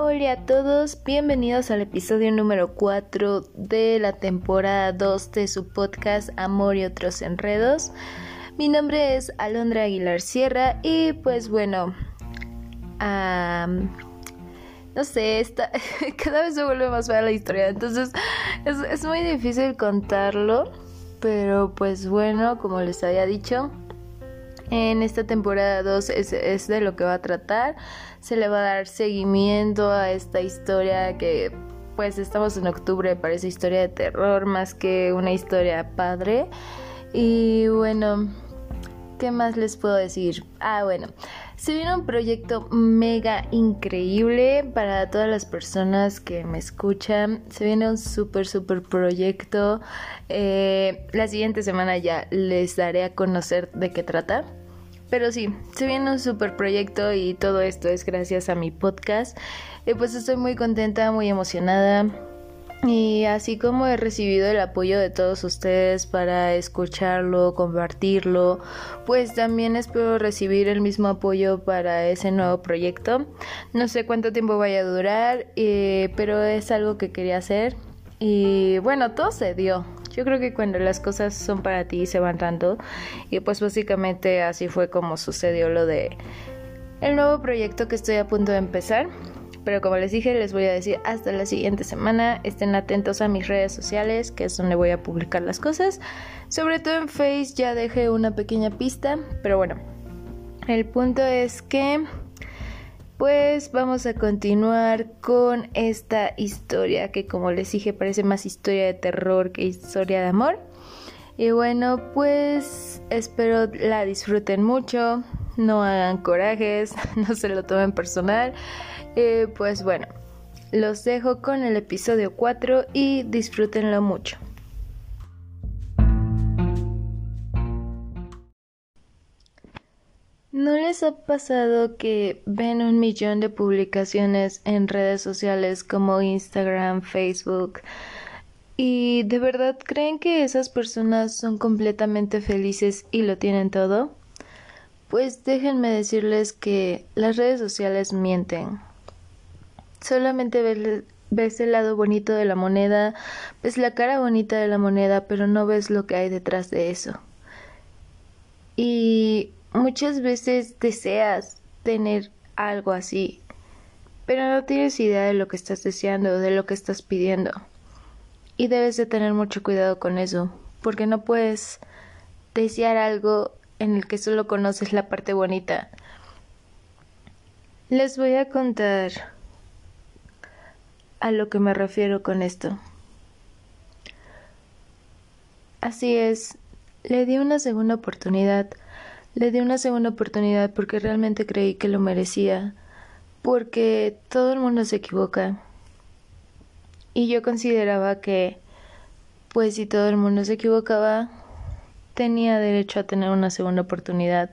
Hola a todos, bienvenidos al episodio número 4 de la temporada 2 de su podcast Amor y otros enredos. Mi nombre es Alondra Aguilar Sierra y pues bueno, no sé, esta, cada vez se vuelve más fea la historia, entonces es, es muy difícil contarlo, pero pues bueno, como les había dicho, en esta temporada 2 es, de lo que va a tratar. Se le va a dar seguimiento a esta historia que pues estamos en octubre, parece historia de terror más que una historia padre. Y bueno, ¿qué más les puedo decir? Ah, bueno, se viene un proyecto mega increíble para todas las personas que me escuchan. Se viene un súper, súper proyecto. Eh, la siguiente semana ya les daré a conocer de qué trata. Pero sí, se viene un super proyecto y todo esto es gracias a mi podcast. Y pues estoy muy contenta, muy emocionada. Y así como he recibido el apoyo de todos ustedes para escucharlo, compartirlo, pues también espero recibir el mismo apoyo para ese nuevo proyecto. No sé cuánto tiempo vaya a durar, eh, pero es algo que quería hacer. Y bueno, todo se dio. Yo creo que cuando las cosas son para ti se van dando y pues básicamente así fue como sucedió lo de el nuevo proyecto que estoy a punto de empezar. Pero como les dije, les voy a decir hasta la siguiente semana. Estén atentos a mis redes sociales, que es donde voy a publicar las cosas. Sobre todo en Face ya dejé una pequeña pista, pero bueno. El punto es que pues vamos a continuar con esta historia que como les dije parece más historia de terror que historia de amor. Y bueno, pues espero la disfruten mucho, no hagan corajes, no se lo tomen personal. Eh, pues bueno, los dejo con el episodio 4 y disfrútenlo mucho. ¿No les ha pasado que ven un millón de publicaciones en redes sociales como Instagram, Facebook y de verdad creen que esas personas son completamente felices y lo tienen todo? Pues déjenme decirles que las redes sociales mienten. Solamente ves, el lado bonito de la moneda, ves la cara bonita de la moneda, pero no ves lo que hay detrás de eso. Y Muchas veces deseas tener algo así, pero no tienes idea de lo que estás deseando, de lo que estás pidiendo. Y debes de tener mucho cuidado con eso, porque no puedes desear algo en el que solo conoces la parte bonita. Les voy a contar a lo que me refiero con esto. Así es, le di una segunda oportunidad le di una segunda oportunidad porque realmente creí que lo merecía, porque todo el mundo se equivoca. Y yo consideraba que, pues si todo el mundo se equivocaba, tenía derecho a tener una segunda oportunidad.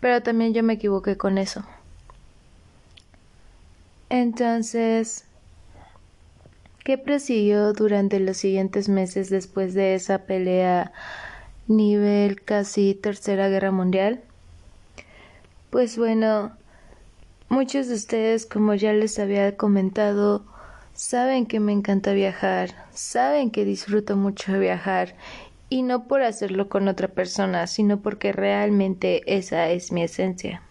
Pero también yo me equivoqué con eso. Entonces, ¿qué prosiguió durante los siguientes meses después de esa pelea nivel casi Tercera Guerra Mundial? Pues bueno, muchos de ustedes, como ya les había comentado, saben que me encanta viajar, saben que disfruto mucho viajar y no por hacerlo con otra persona, sino porque realmente esa es mi esencia.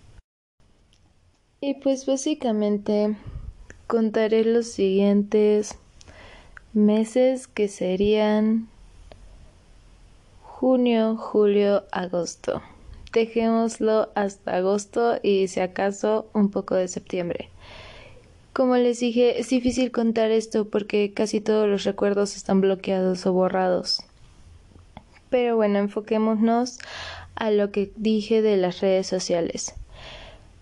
Y pues básicamente contaré los siguientes meses que serían junio, julio, agosto. Dejémoslo hasta agosto y si acaso un poco de septiembre. Como les dije, es difícil contar esto porque casi todos los recuerdos están bloqueados o borrados. Pero bueno, enfoquémonos a lo que dije de las redes sociales.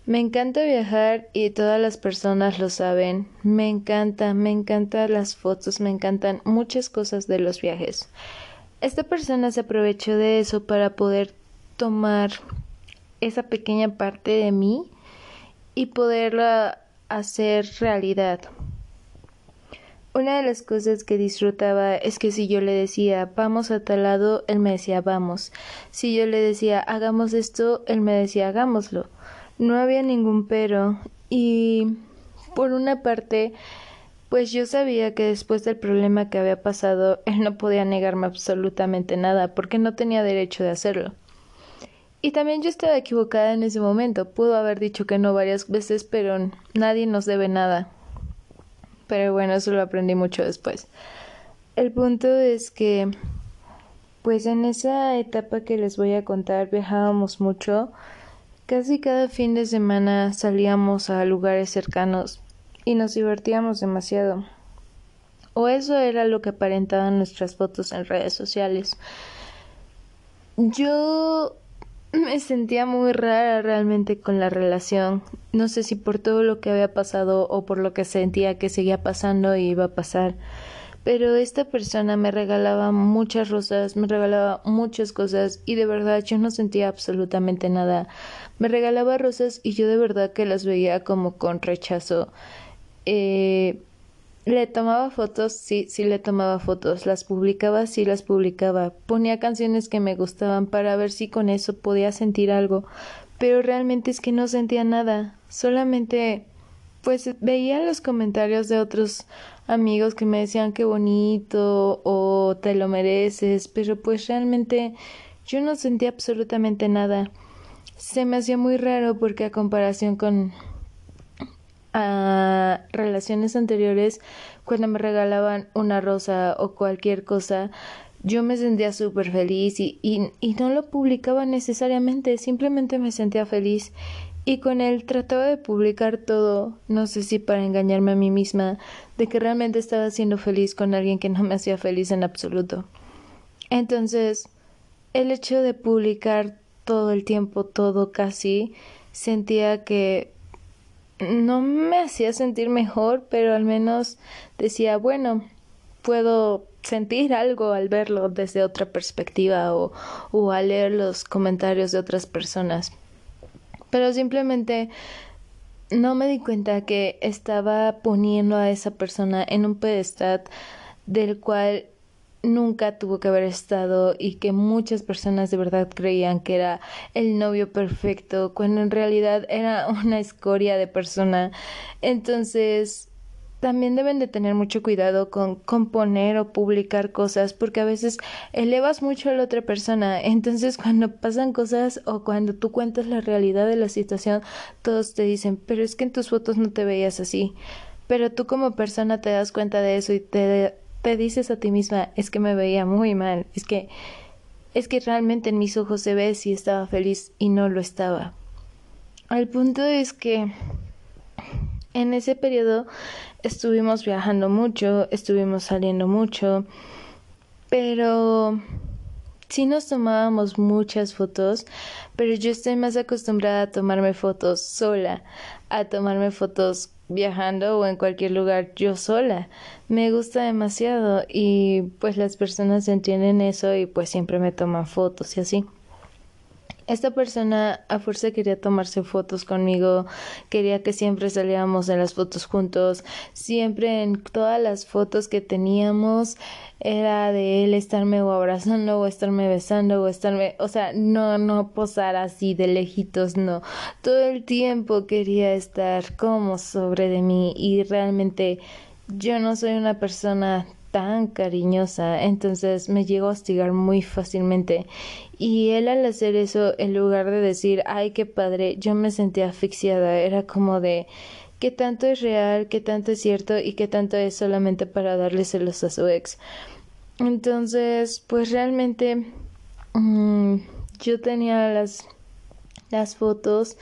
Me encanta viajar y todas las personas lo saben. Me encanta, me encantan las fotos, me encantan muchas cosas de los viajes. Esta persona se aprovechó de eso para poder tomar esa pequeña parte de mí y poderla hacer realidad. Una de las cosas que disfrutaba es que si yo le decía vamos a tal lado, él me decía vamos. Si yo le decía hagamos esto, él me decía hagámoslo. No había ningún pero y Por una parte, pues yo sabía que después del problema que había pasado, él no podía negarme absolutamente nada, porque no tenía derecho de hacerlo. Y también yo estaba equivocada en ese momento. Pudo haber dicho que no varias veces, pero nadie nos debe nada. Pero bueno, eso lo aprendí mucho después. El punto es que, pues en esa etapa que les voy a contar, viajábamos mucho. Casi cada fin de semana salíamos a lugares cercanos y nos divertíamos demasiado. O eso era lo que aparentaban nuestras fotos en redes sociales. Yo me sentía muy rara realmente con la relación. No sé si por todo lo que había pasado o por lo que sentía que seguía pasando y iba a pasar. Pero esta persona me regalaba muchas rosas, me regalaba muchas cosas y de verdad yo no sentía absolutamente nada. Me regalaba rosas y yo de verdad que las veía como con rechazo. Eh, le tomaba fotos, sí, sí le tomaba fotos, las publicaba, sí las publicaba, ponía canciones que me gustaban para ver si con eso podía sentir algo, pero realmente es que no sentía nada, solamente pues veía los comentarios de otros amigos que me decían que bonito o te lo mereces, pero pues realmente yo no sentía absolutamente nada. Se me hacía muy raro porque a comparación con a relaciones anteriores, cuando me regalaban una rosa o cualquier cosa, yo me sentía súper feliz y, y, y, no lo publicaba necesariamente, simplemente me sentía feliz. Y con él trataba de publicar todo, no sé si para engañarme a mí misma, de que realmente estaba siendo feliz con alguien que no me hacía feliz en absoluto. Entonces, el hecho de publicar todo el tiempo, todo casi, sentía que no me hacía sentir mejor, pero al menos decía, bueno, puedo sentir algo al verlo desde otra perspectiva o, o al leer los comentarios de otras personas. Pero simplemente no me di cuenta que estaba poniendo a esa persona en un pedestal del cual nunca tuvo que haber estado y que muchas personas de verdad creían que era el novio perfecto cuando en realidad era una escoria de persona. Entonces, también deben de tener mucho cuidado con componer o publicar cosas porque a veces elevas mucho a la otra persona. Entonces cuando pasan cosas o cuando tú cuentas la realidad de la situación, todos te dicen, pero es que en tus fotos no te veías así. Pero tú como persona te das cuenta de eso y te te dices a ti misma, es que me veía muy mal, es que es que realmente en mis ojos se ve si estaba feliz y no lo estaba. El punto es que en ese periodo estuvimos viajando mucho, estuvimos saliendo mucho, pero sí nos tomábamos muchas fotos, pero yo estoy más acostumbrada a tomarme fotos sola, a tomarme fotos viajando o en cualquier lugar yo sola. Me gusta demasiado y pues las personas entienden eso y pues siempre me toman fotos y así. Esta persona a fuerza quería tomarse fotos conmigo, quería que siempre saliéramos en las fotos juntos, siempre en todas las fotos que teníamos era de él estarme o abrazando o estarme besando o estarme, o sea, no, no posar así de lejitos, no, todo el tiempo quería estar como sobre de mí y realmente yo no soy una persona tan cariñosa, entonces me llegó a hostigar muy fácilmente. Y él al hacer eso, en lugar de decir, ay, qué padre, yo me sentía asfixiada, era como de qué tanto es real, qué tanto es cierto y qué tanto es solamente para darle celos a su ex. Entonces, pues realmente mm, yo tenía las, las fotos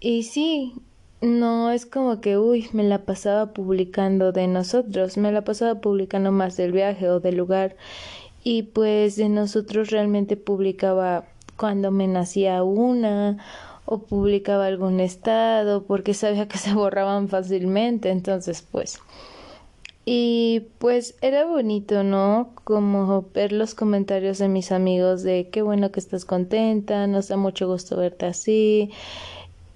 y sí, no es como que, uy, me la pasaba publicando de nosotros, me la pasaba publicando más del viaje o del lugar. Y pues de nosotros realmente publicaba cuando me nacía una o publicaba algún estado porque sabía que se borraban fácilmente, entonces pues y pues era bonito, ¿no? Como ver los comentarios de mis amigos de qué bueno que estás contenta, nos da mucho gusto verte así,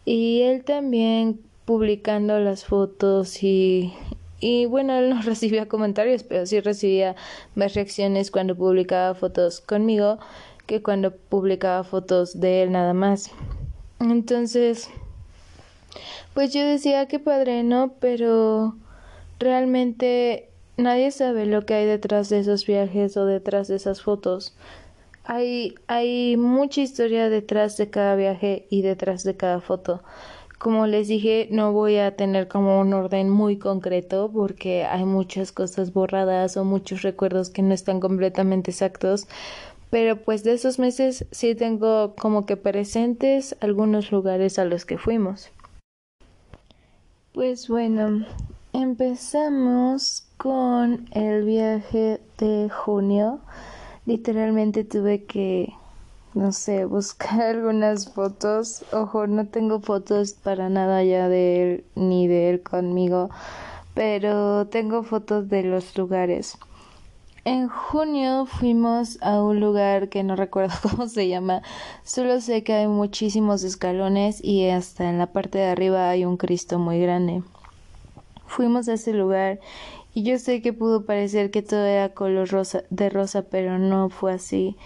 y él también publicando las fotos y y bueno, él no recibía comentarios, pero sí recibía más reacciones cuando publicaba fotos conmigo que cuando publicaba fotos de él nada más. Entonces, Pues yo decía que padre, ¿no? Pero realmente nadie sabe lo que hay detrás de esos viajes o detrás de esas fotos. Hay, hay mucha historia detrás de cada viaje y detrás de cada foto. Como les dije, no voy a tener como un orden muy concreto porque hay muchas cosas borradas o muchos recuerdos que no están completamente exactos. Pero pues de esos meses sí tengo como que presentes algunos lugares a los que fuimos. Pues bueno, empezamos con el viaje de junio. Literalmente tuve que no sé, buscar algunas fotos. Ojo, no tengo fotos para nada ya de él ni de él conmigo, pero tengo fotos de los lugares. En junio fuimos a un lugar que no recuerdo cómo se llama, solo sé que hay muchísimos escalones y hasta en la parte de arriba hay un Cristo muy grande. Fuimos a ese lugar y yo sé que pudo parecer que todo era color rosa de rosa, pero no fue así.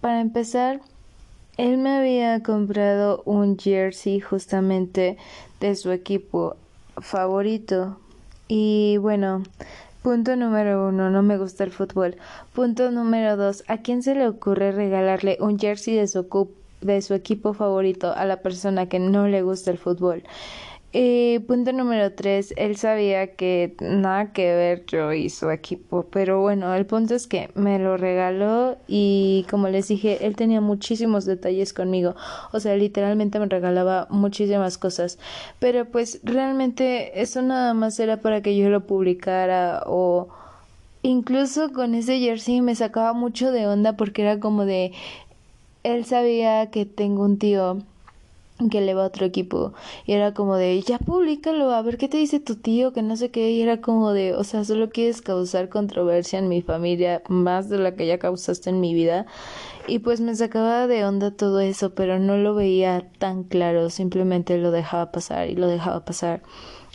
Para empezar, él me había comprado un jersey justamente de su equipo favorito. Y bueno, punto número uno, no me gusta el fútbol. Punto número dos, ¿a quién se le ocurre regalarle un jersey de su equipo favorito a la persona que no le gusta el fútbol? Eh, punto número tres, él sabía que nada que ver yo y su equipo, pero bueno, el punto es que me lo regaló y como les dije, él tenía muchísimos detalles conmigo, o sea, literalmente me regalaba muchísimas cosas, pero pues realmente eso nada más era para que yo lo publicara o incluso con ese jersey me sacaba mucho de onda porque era como de, él sabía que tengo un tío que le va a otro equipo y era como de ya públicalo a ver qué te dice tu tío que no sé qué y era como de o sea solo quieres causar controversia en mi familia más de la que ya causaste en mi vida y pues me sacaba de onda todo eso pero no lo veía tan claro simplemente lo dejaba pasar y lo dejaba pasar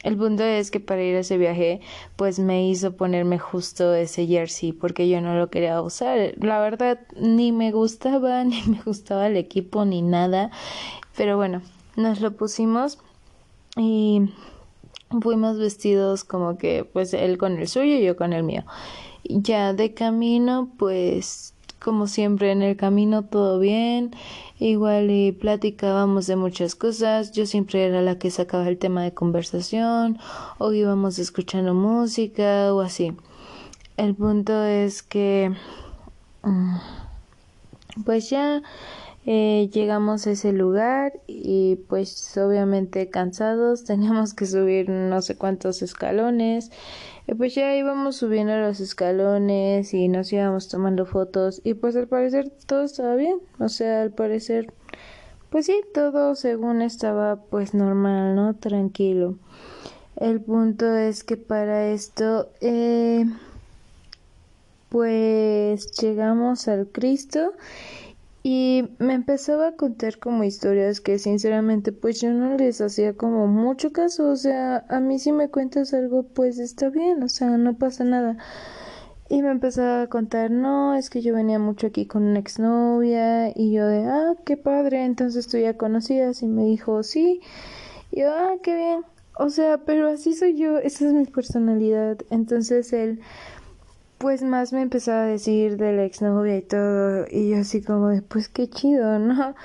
el punto es que para ir a ese viaje, pues me hizo ponerme justo ese jersey porque yo no lo quería usar. La verdad, ni me gustaba, ni me gustaba el equipo, ni nada. Pero bueno, nos lo pusimos y fuimos vestidos como que pues él con el suyo y yo con el mío. Ya de camino pues como siempre en el camino todo bien, igual y platicábamos de muchas cosas, yo siempre era la que sacaba el tema de conversación o íbamos escuchando música o así. El punto es que mm, pues ya eh, llegamos a ese lugar y pues obviamente cansados teníamos que subir no sé cuántos escalones. Y pues ya íbamos subiendo los escalones y nos íbamos tomando fotos y pues al parecer todo estaba bien. O sea al parecer pues sí todo según estaba pues normal no tranquilo. El punto es que para esto eh, pues llegamos al Cristo y me empezaba a contar como historias que sinceramente pues yo no les hacía como mucho caso, o sea, a mí si me cuentas algo pues está bien, o sea, no pasa nada. Y me empezaba a contar, no, es que yo venía mucho aquí con una exnovia y yo de, ah, qué padre, entonces tú ya conocías y me dijo, sí, y yo, ah, qué bien, o sea, pero así soy yo, esa es mi personalidad, entonces él pues más me empezaba a decir de la exnovia y todo, y yo así como de, pues qué chido, ¿no?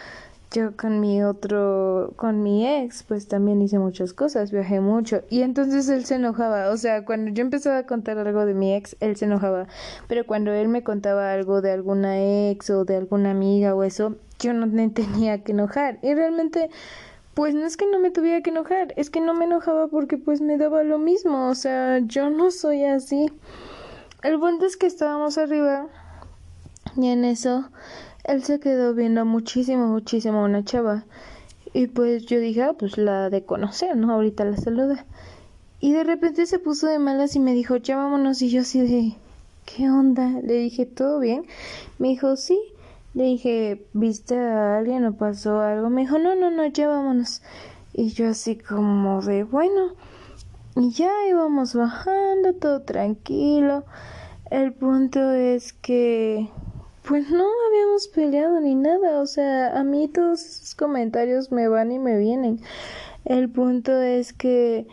Yo con mi otro, con mi ex, pues también hice muchas cosas, viajé mucho, y entonces él se enojaba, o sea, cuando yo empezaba a contar algo de mi ex, él se enojaba, pero cuando él me contaba algo de alguna ex o de alguna amiga o eso, yo no me tenía que enojar, y realmente pues no es que no me tuviera que enojar, es que no me enojaba porque pues me daba lo mismo, o sea, yo no soy así. El punto es que estábamos arriba y en eso él se quedó viendo muchísimo, muchísimo a una chava. Y pues yo dije, ah, pues la de conocer, ¿no? Ahorita la saluda. Y de repente se puso de malas y me dijo, ya vámonos. Y yo así de, ¿qué onda? Le dije, ¿todo bien? Me dijo, sí. Le dije, ¿viste a alguien o pasó algo? Me dijo, no, no, no, ya vámonos. Y yo así como de, bueno. Y ya íbamos bajando, todo tranquilo. El punto es que pues no habíamos peleado ni nada, o sea, a mí todos esos comentarios me van y me vienen. El punto es que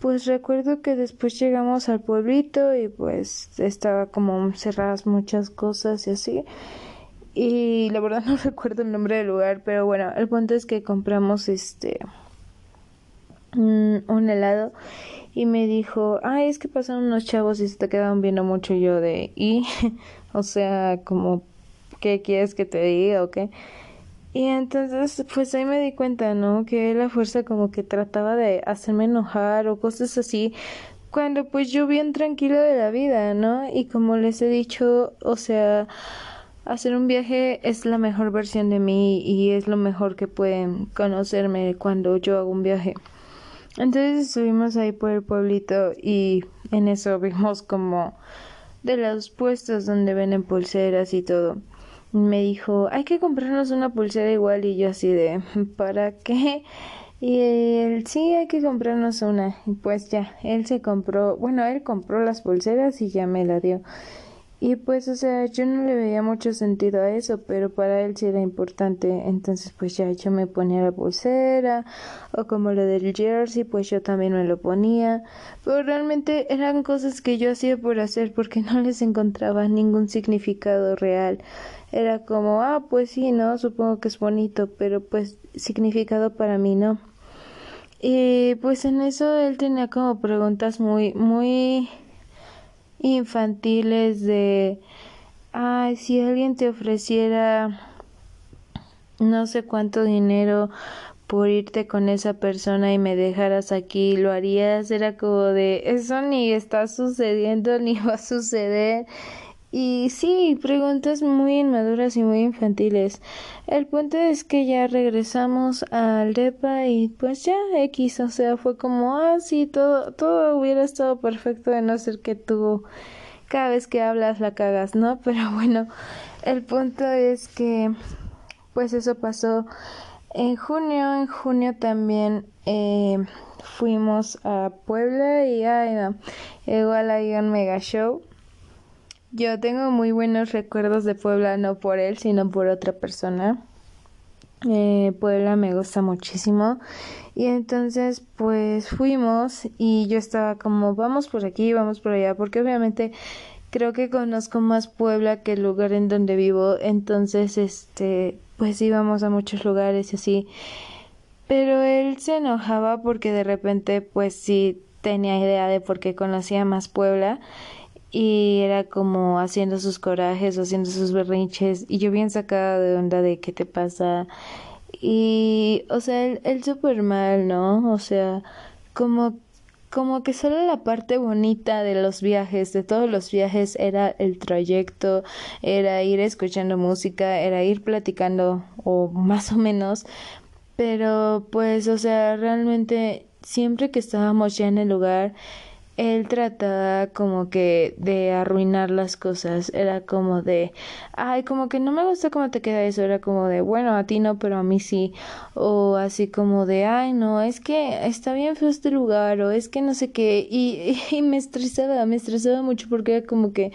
pues recuerdo que después llegamos al pueblito y pues estaba como cerradas muchas cosas y así. Y la verdad no recuerdo el nombre del lugar, pero bueno, el punto es que compramos este un helado y me dijo, ay, es que pasaron unos chavos y se te quedaron viendo mucho yo de, y, o sea, como, ¿qué quieres que te diga o qué? Y entonces, pues ahí me di cuenta, ¿no? Que la fuerza como que trataba de hacerme enojar o cosas así, cuando pues yo bien tranquila de la vida, ¿no? Y como les he dicho, o sea, hacer un viaje es la mejor versión de mí y es lo mejor que pueden conocerme cuando yo hago un viaje. Entonces estuvimos ahí por el pueblito y en eso vimos como de los puestos donde venden pulseras y todo me dijo, hay que comprarnos una pulsera igual y yo así de, ¿para qué? Y él, sí, hay que comprarnos una. Y pues ya, él se compró, bueno, él compró las pulseras y ya me la dio. Y pues, o sea, yo no le veía mucho sentido a eso, pero para él sí era importante. Entonces, pues ya yo me ponía la pulsera, o como lo del jersey, pues yo también me lo ponía. Pero realmente eran cosas que yo hacía por hacer porque no les encontraba ningún significado real era como, ah, pues sí, ¿no? Supongo que es bonito, pero pues significado para mí no. Y pues en eso él tenía como preguntas muy, muy infantiles de, ay, si alguien te ofreciera no sé cuánto dinero por irte con esa persona y me dejaras aquí, lo harías, era como de, eso ni está sucediendo ni va a suceder y sí, preguntas muy inmaduras y muy infantiles. El punto es que ya regresamos al DEPA y pues ya X, o sea, fue como, ah, todo, todo hubiera estado perfecto de no ser que tú cada vez que hablas la cagas, ¿no? Pero bueno, el punto es que pues eso pasó en junio, en junio también eh, fuimos a Puebla y ay, no, igual hay un mega show yo tengo muy buenos recuerdos de Puebla, no por él, sino por otra persona. Eh, Puebla me gusta muchísimo. Y entonces, pues fuimos y yo estaba como, vamos por aquí, vamos por allá, porque obviamente creo que conozco más Puebla que el lugar en donde vivo. Entonces, este, pues íbamos a muchos lugares y así. Pero él se enojaba porque de repente, pues sí tenía idea de por qué conocía más Puebla y era como haciendo sus corajes o haciendo sus berrinches y yo bien sacada de onda de qué te pasa. Y o sea él, él súper mal no o sea como como que solo la parte bonita de los viajes, de todos los viajes, era el trayecto, era ir escuchando música, era ir platicando, o más o menos, pero pues, o sea, realmente siempre que estábamos ya en el lugar, él trataba como que de arruinar las cosas, era como de, ay, como que no me gusta cómo te queda eso, era como de, bueno, a ti no, pero a mí sí, o así como de, ay, no, es que está bien feo este lugar, o es que no sé qué, y, y me estresaba, me estresaba mucho porque era como que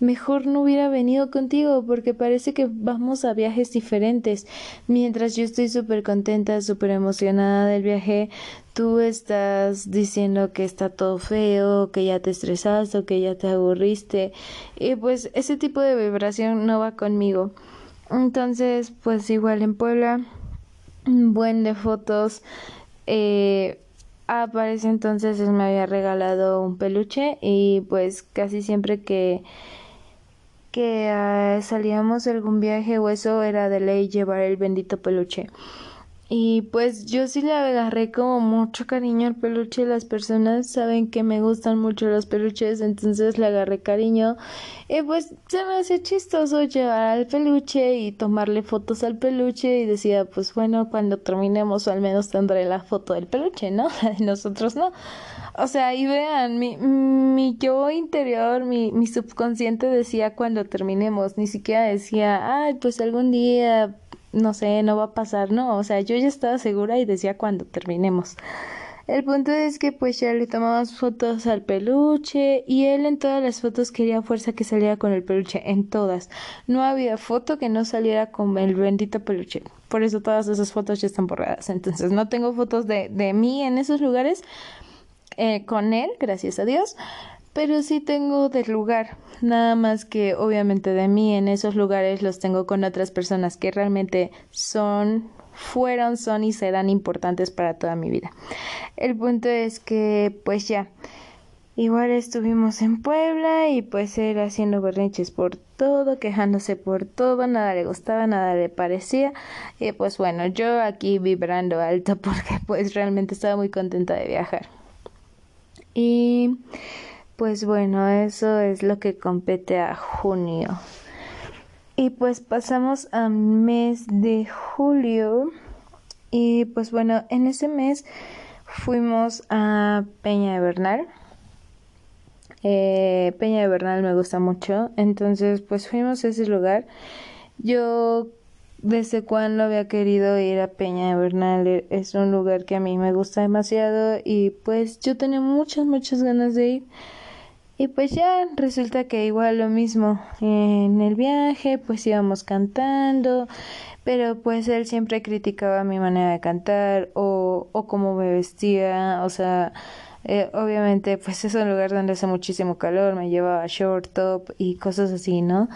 mejor no hubiera venido contigo porque parece que vamos a viajes diferentes. Mientras yo estoy súper contenta, súper emocionada del viaje, tú estás diciendo que está todo feo, que ya te estresaste o que ya te aburriste. Y pues ese tipo de vibración no va conmigo. Entonces, pues igual en Puebla, un buen de fotos. Eh, entonces él me había regalado un peluche y pues casi siempre que que ah, salíamos de algún viaje o eso era de ley llevar el bendito peluche. Y pues yo sí le agarré como mucho cariño al peluche. Las personas saben que me gustan mucho los peluches, entonces le agarré cariño. Y pues se me hace chistoso llevar al peluche y tomarle fotos al peluche. Y decía, pues bueno, cuando terminemos, al menos tendré la foto del peluche, ¿no? de nosotros no. O sea, y vean, mi, mi yo interior, mi, mi subconsciente decía cuando terminemos, ni siquiera decía, ay, pues algún día no sé, no va a pasar, no, o sea, yo ya estaba segura y decía cuando terminemos. El punto es que pues ya le tomamos fotos al peluche y él en todas las fotos quería fuerza que saliera con el peluche, en todas. No había foto que no saliera con el bendito peluche. Por eso todas esas fotos ya están borradas. Entonces no tengo fotos de, de mí en esos lugares eh, con él, gracias a Dios. Pero sí tengo del lugar. Nada más que obviamente de mí en esos lugares los tengo con otras personas que realmente son fueron, son y serán importantes para toda mi vida. El punto es que, pues ya, igual estuvimos en Puebla y pues él haciendo berrinches por todo, quejándose por todo, nada le gustaba, nada le parecía. Y pues bueno, yo aquí vibrando alto porque pues realmente estaba muy contenta de viajar. Y pues bueno, eso es lo que compete a junio. Y pues pasamos al mes de julio. Y pues bueno, en ese mes fuimos a Peña de Bernal. Eh, Peña de Bernal me gusta mucho. Entonces pues fuimos a ese lugar. Yo desde cuando había querido ir a Peña de Bernal. Es un lugar que a mí me gusta demasiado. Y pues yo tenía muchas, muchas ganas de ir. Y pues ya resulta que igual lo mismo en el viaje, pues íbamos cantando, pero pues él siempre criticaba mi manera de cantar o, o cómo me vestía, o sea, eh, obviamente, pues es un lugar donde hace muchísimo calor, me llevaba short top y cosas así, ¿no?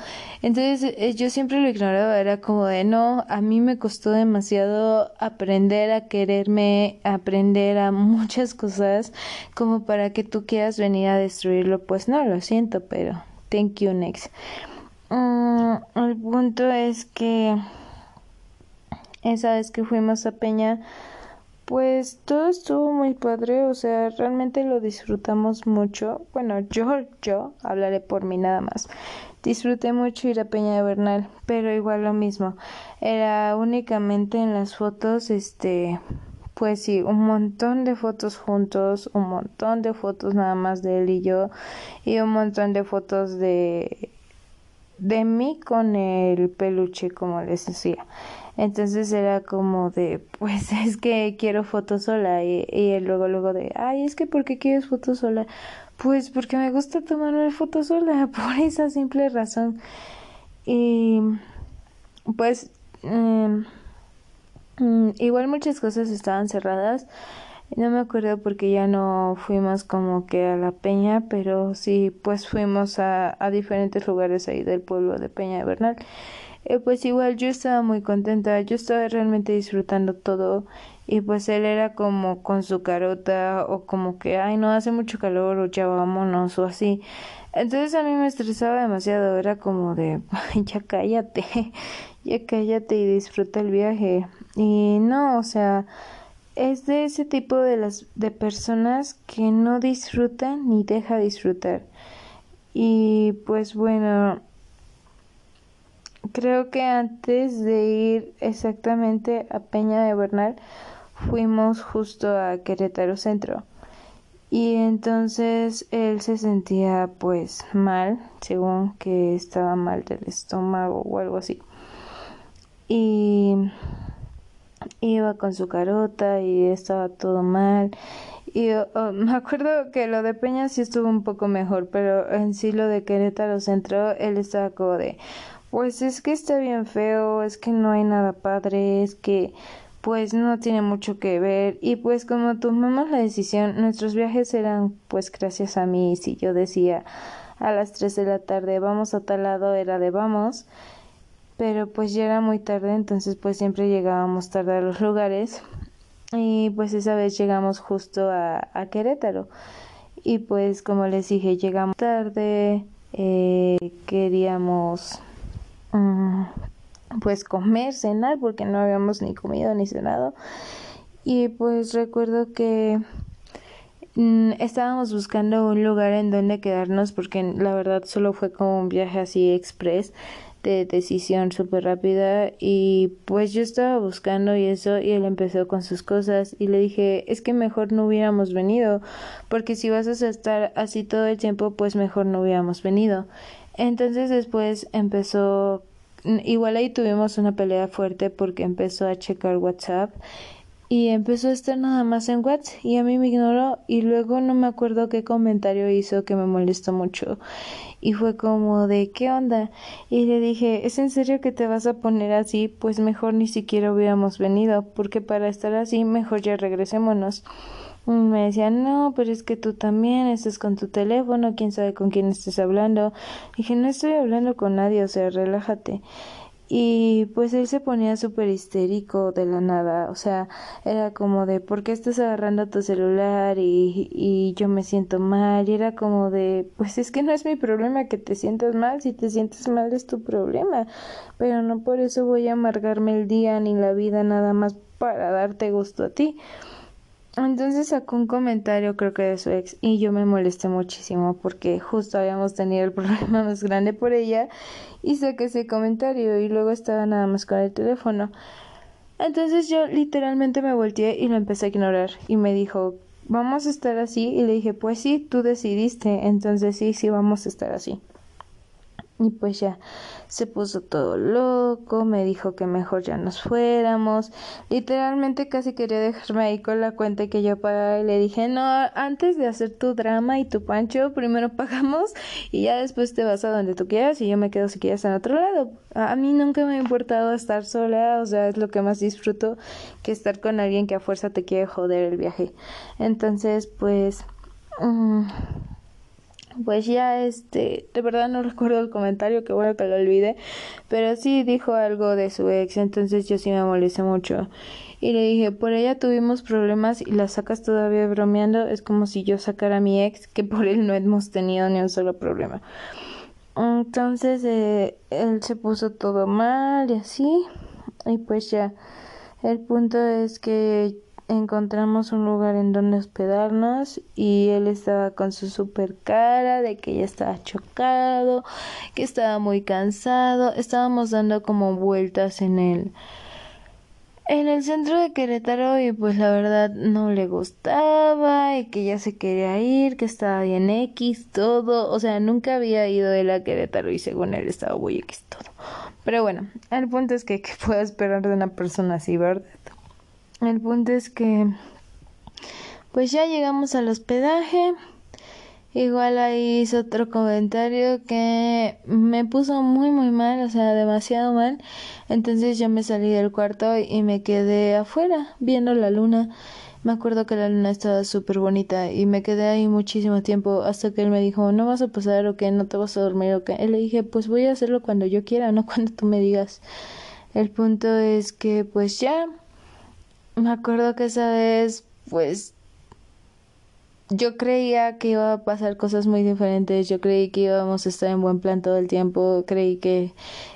Entonces eh, yo siempre lo ignoraba, era como de no, a mí me costó demasiado aprender a quererme, aprender a muchas cosas como para que tú quieras venir a destruirlo. Pues no, lo siento, pero thank you next. Mm, el punto es que esa vez que fuimos a Peña, pues todo estuvo muy padre, o sea, realmente lo disfrutamos mucho. Bueno, yo, yo hablaré por mí nada más. Disfruté mucho ir a Peña de Bernal, pero igual lo mismo. Era únicamente en las fotos, este, pues sí, un montón de fotos juntos, un montón de fotos nada más de él y yo, y un montón de fotos de de mí con el peluche, como les decía. Entonces era como de, pues es que quiero fotos sola y, luego luego de, ay, es que ¿por qué quieres fotos sola? Pues porque me gusta tomarme fotos sola, por esa simple razón. Y pues em, mm, igual muchas cosas estaban cerradas. No me acuerdo porque ya no fuimos como que a la peña, pero sí, pues fuimos a, a diferentes lugares ahí del pueblo de Peña de Bernal. Eh, pues igual yo estaba muy contenta, yo estaba realmente disfrutando todo y pues él era como con su carota o como que, ay, no hace mucho calor o ya vámonos o así. Entonces a mí me estresaba demasiado, era como de, ya cállate, ya cállate y disfruta el viaje. Y no, o sea, es de ese tipo de las de personas que no disfrutan ni deja disfrutar. Y pues bueno, creo que antes de ir exactamente a Peña de Bernal, fuimos justo a Querétaro Centro. Y entonces él se sentía pues mal, según que estaba mal del estómago o algo así. Y iba con su carota y estaba todo mal. Y oh, me acuerdo que lo de Peña sí estuvo un poco mejor, pero en sí lo de Querétaro Centro, él estaba como de, pues es que está bien feo, es que no hay nada padre, es que pues no tiene mucho que ver. Y pues como tomamos la decisión, nuestros viajes eran pues gracias a mí, si yo decía a las 3 de la tarde vamos a tal lado, era de vamos, pero pues ya era muy tarde, entonces pues siempre llegábamos tarde a los lugares. Y pues esa vez llegamos justo a, a Querétaro. Y pues como les dije llegamos tarde, eh, queríamos pues comer, cenar, porque no habíamos ni comido ni cenado. Y pues recuerdo que mm, estábamos buscando un lugar en donde quedarnos porque la verdad solo fue como un viaje así express de decisión súper rápida y pues yo estaba buscando y eso y él empezó con sus cosas y le dije es que mejor no hubiéramos venido porque si vas a estar así todo el tiempo pues mejor no hubiéramos venido entonces después empezó, igual ahí tuvimos una pelea fuerte porque empezó a checar WhatsApp y empezó a estar nada más en WhatsApp y a mí me ignoró y luego no me acuerdo qué comentario hizo que me molestó mucho y fue como de ¿qué onda? y le dije ¿es en serio que te vas a poner así? pues mejor ni siquiera hubiéramos venido porque para estar así mejor ya regresémonos me decía, no, pero es que tú también estás con tu teléfono, quién sabe con quién estés hablando. dije, no estoy hablando con nadie, o sea, relájate. Y pues él se ponía súper histérico de la nada, o sea, era como de, ¿por qué estás agarrando tu celular? Y, y yo me siento mal, y era como de, pues es que no es mi problema que te sientas mal, si te sientes mal es tu problema, pero no por eso voy a amargarme el día ni la vida nada más para darte gusto a ti. Entonces sacó un comentario creo que de su ex y yo me molesté muchísimo porque justo habíamos tenido el problema más grande por ella y saqué ese comentario y luego estaba nada más con el teléfono. Entonces yo literalmente me volteé y lo empecé a ignorar y me dijo, vamos a estar así y le dije, pues sí, tú decidiste, entonces sí, sí, vamos a estar así. Y pues ya se puso todo loco, me dijo que mejor ya nos fuéramos. Literalmente casi quería dejarme ahí con la cuenta que yo pagaba y le dije, no, antes de hacer tu drama y tu pancho, primero pagamos y ya después te vas a donde tú quieras y yo me quedo si quieres en otro lado. A mí nunca me ha importado estar sola, o sea, es lo que más disfruto que estar con alguien que a fuerza te quiere joder el viaje. Entonces, pues... Mm, pues ya este, de verdad no recuerdo el comentario, que bueno que lo olvidé, pero sí dijo algo de su ex, entonces yo sí me molesté mucho. Y le dije, por ella tuvimos problemas y la sacas todavía bromeando, es como si yo sacara a mi ex, que por él no hemos tenido ni un solo problema. Entonces eh, él se puso todo mal y así, y pues ya, el punto es que encontramos un lugar en donde hospedarnos y él estaba con su super cara de que ya estaba chocado, que estaba muy cansado. Estábamos dando como vueltas en el en el centro de Querétaro y pues la verdad no le gustaba y que ya se quería ir, que estaba bien X, todo, o sea, nunca había ido él a Querétaro y según él estaba muy X todo. Pero bueno, el punto es que, que puedo esperar de una persona así, ¿verdad? El punto es que pues ya llegamos al hospedaje. Igual ahí hizo otro comentario que me puso muy muy mal, o sea, demasiado mal. Entonces yo me salí del cuarto y me quedé afuera viendo la luna. Me acuerdo que la luna estaba súper bonita y me quedé ahí muchísimo tiempo hasta que él me dijo, no vas a pasar o que no te vas a dormir o que... Él le dije, pues voy a hacerlo cuando yo quiera, no cuando tú me digas. El punto es que pues ya me acuerdo que esa vez, pues, yo creía que iba a pasar cosas muy diferentes, yo creí que íbamos a estar en buen plan todo el tiempo, creí que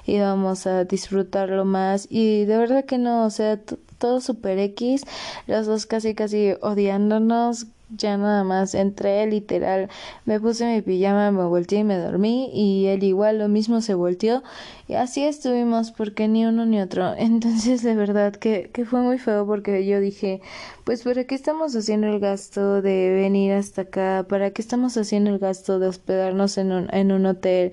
íbamos a disfrutarlo más. Y de verdad que no, o sea, todo super X, los dos casi casi odiándonos, ya nada más entré literal, me puse mi pijama, me volteé y me dormí y él igual lo mismo se volteó y así estuvimos porque ni uno ni otro. Entonces de verdad que, que fue muy feo porque yo dije, pues ¿para qué estamos haciendo el gasto de venir hasta acá? ¿Para qué estamos haciendo el gasto de hospedarnos en un, en un hotel?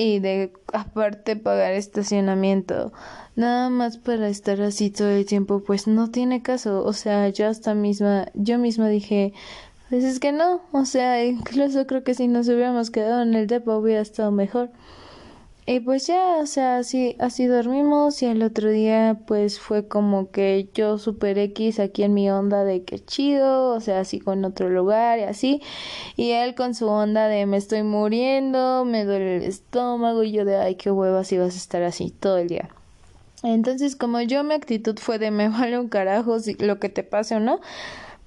Y de aparte pagar estacionamiento. Nada más para estar así todo el tiempo pues no tiene caso. O sea yo hasta misma yo misma dije pues es que no o sea incluso creo que si nos hubiéramos quedado en el depo hubiera estado mejor y pues ya, o sea, así, así dormimos y el otro día pues fue como que yo super X aquí en mi onda de que chido, o sea, así con otro lugar y así. Y él con su onda de me estoy muriendo, me duele el estómago y yo de ay, qué huevas si vas a estar así todo el día. Entonces, como yo mi actitud fue de me vale un carajo si lo que te pase o no,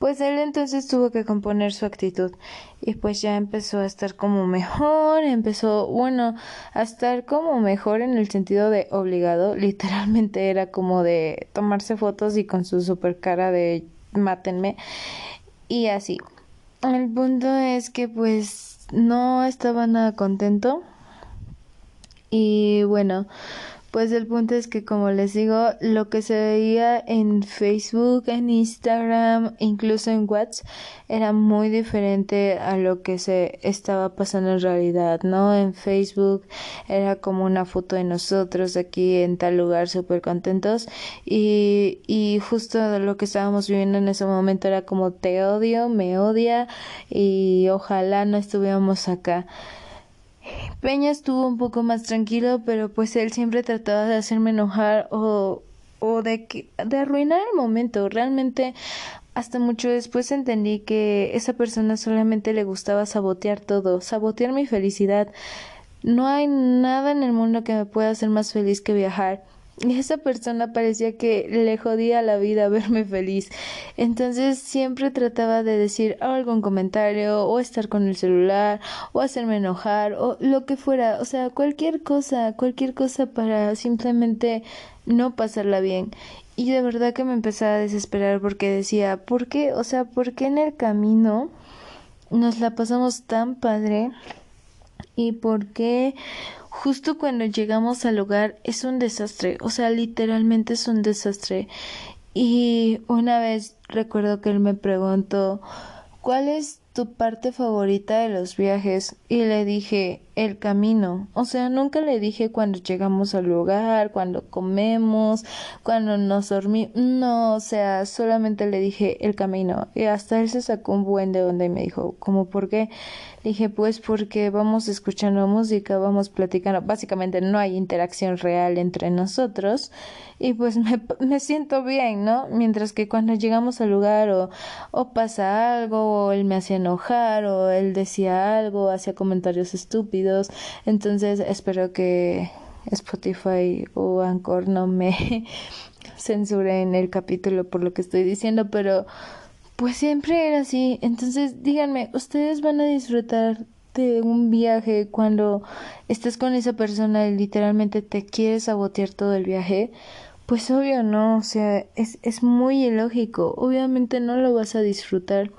pues él entonces tuvo que componer su actitud y pues ya empezó a estar como mejor, empezó, bueno, a estar como mejor en el sentido de obligado, literalmente era como de tomarse fotos y con su super cara de mátenme y así. El punto es que pues no estaba nada contento y bueno, Pues el punto es que como les digo, lo que se veía en Facebook, en Instagram, incluso en WhatsApp, era muy diferente a lo que se estaba pasando en realidad, ¿no? En Facebook era como una foto de nosotros aquí en tal lugar súper contentos y, y justo lo que estábamos viviendo en ese momento era como te odio, me odia y ojalá no estuviéramos acá. Peña estuvo un poco más tranquilo, pero pues él siempre trataba de hacerme enojar o, o de, que, de arruinar el momento. Realmente hasta mucho después entendí que esa persona solamente le gustaba sabotear todo, sabotear mi felicidad. No hay nada en el mundo que me pueda hacer más feliz que viajar. Esa persona parecía que le jodía la vida verme feliz. Entonces siempre trataba de decir algún comentario o estar con el celular o hacerme enojar o lo que fuera. O sea, cualquier cosa, cualquier cosa para simplemente no pasarla bien. Y de verdad que me empezaba a desesperar porque decía, ¿por qué? O sea, ¿por qué en el camino nos la pasamos tan padre? ¿Y por qué justo cuando llegamos al lugar es un desastre, o sea, literalmente es un desastre. Y una vez recuerdo que él me preguntó, ¿cuál es tu parte favorita de los viajes? Y le dije, el camino. O sea, nunca le dije cuando llegamos al lugar, cuando comemos, cuando nos dormimos. No, o sea, solamente le dije el camino. Y hasta él se sacó un buen de onda y me dijo, ¿cómo por qué? Dije, pues porque vamos escuchando música, vamos platicando. Básicamente no hay interacción real entre nosotros. Y pues me, me siento bien, ¿no? Mientras que cuando llegamos al lugar o, o pasa algo, o él me hacía enojar, o él decía algo, hacía comentarios estúpidos entonces espero que Spotify o Anchor no me censuren el capítulo por lo que estoy diciendo, pero pues siempre era así. Entonces díganme, ¿ustedes van a disfrutar de un viaje cuando estás con esa persona y literalmente te quieres sabotear todo el viaje? Pues obvio no, o sea, es, es muy ilógico. Obviamente no lo vas a disfrutar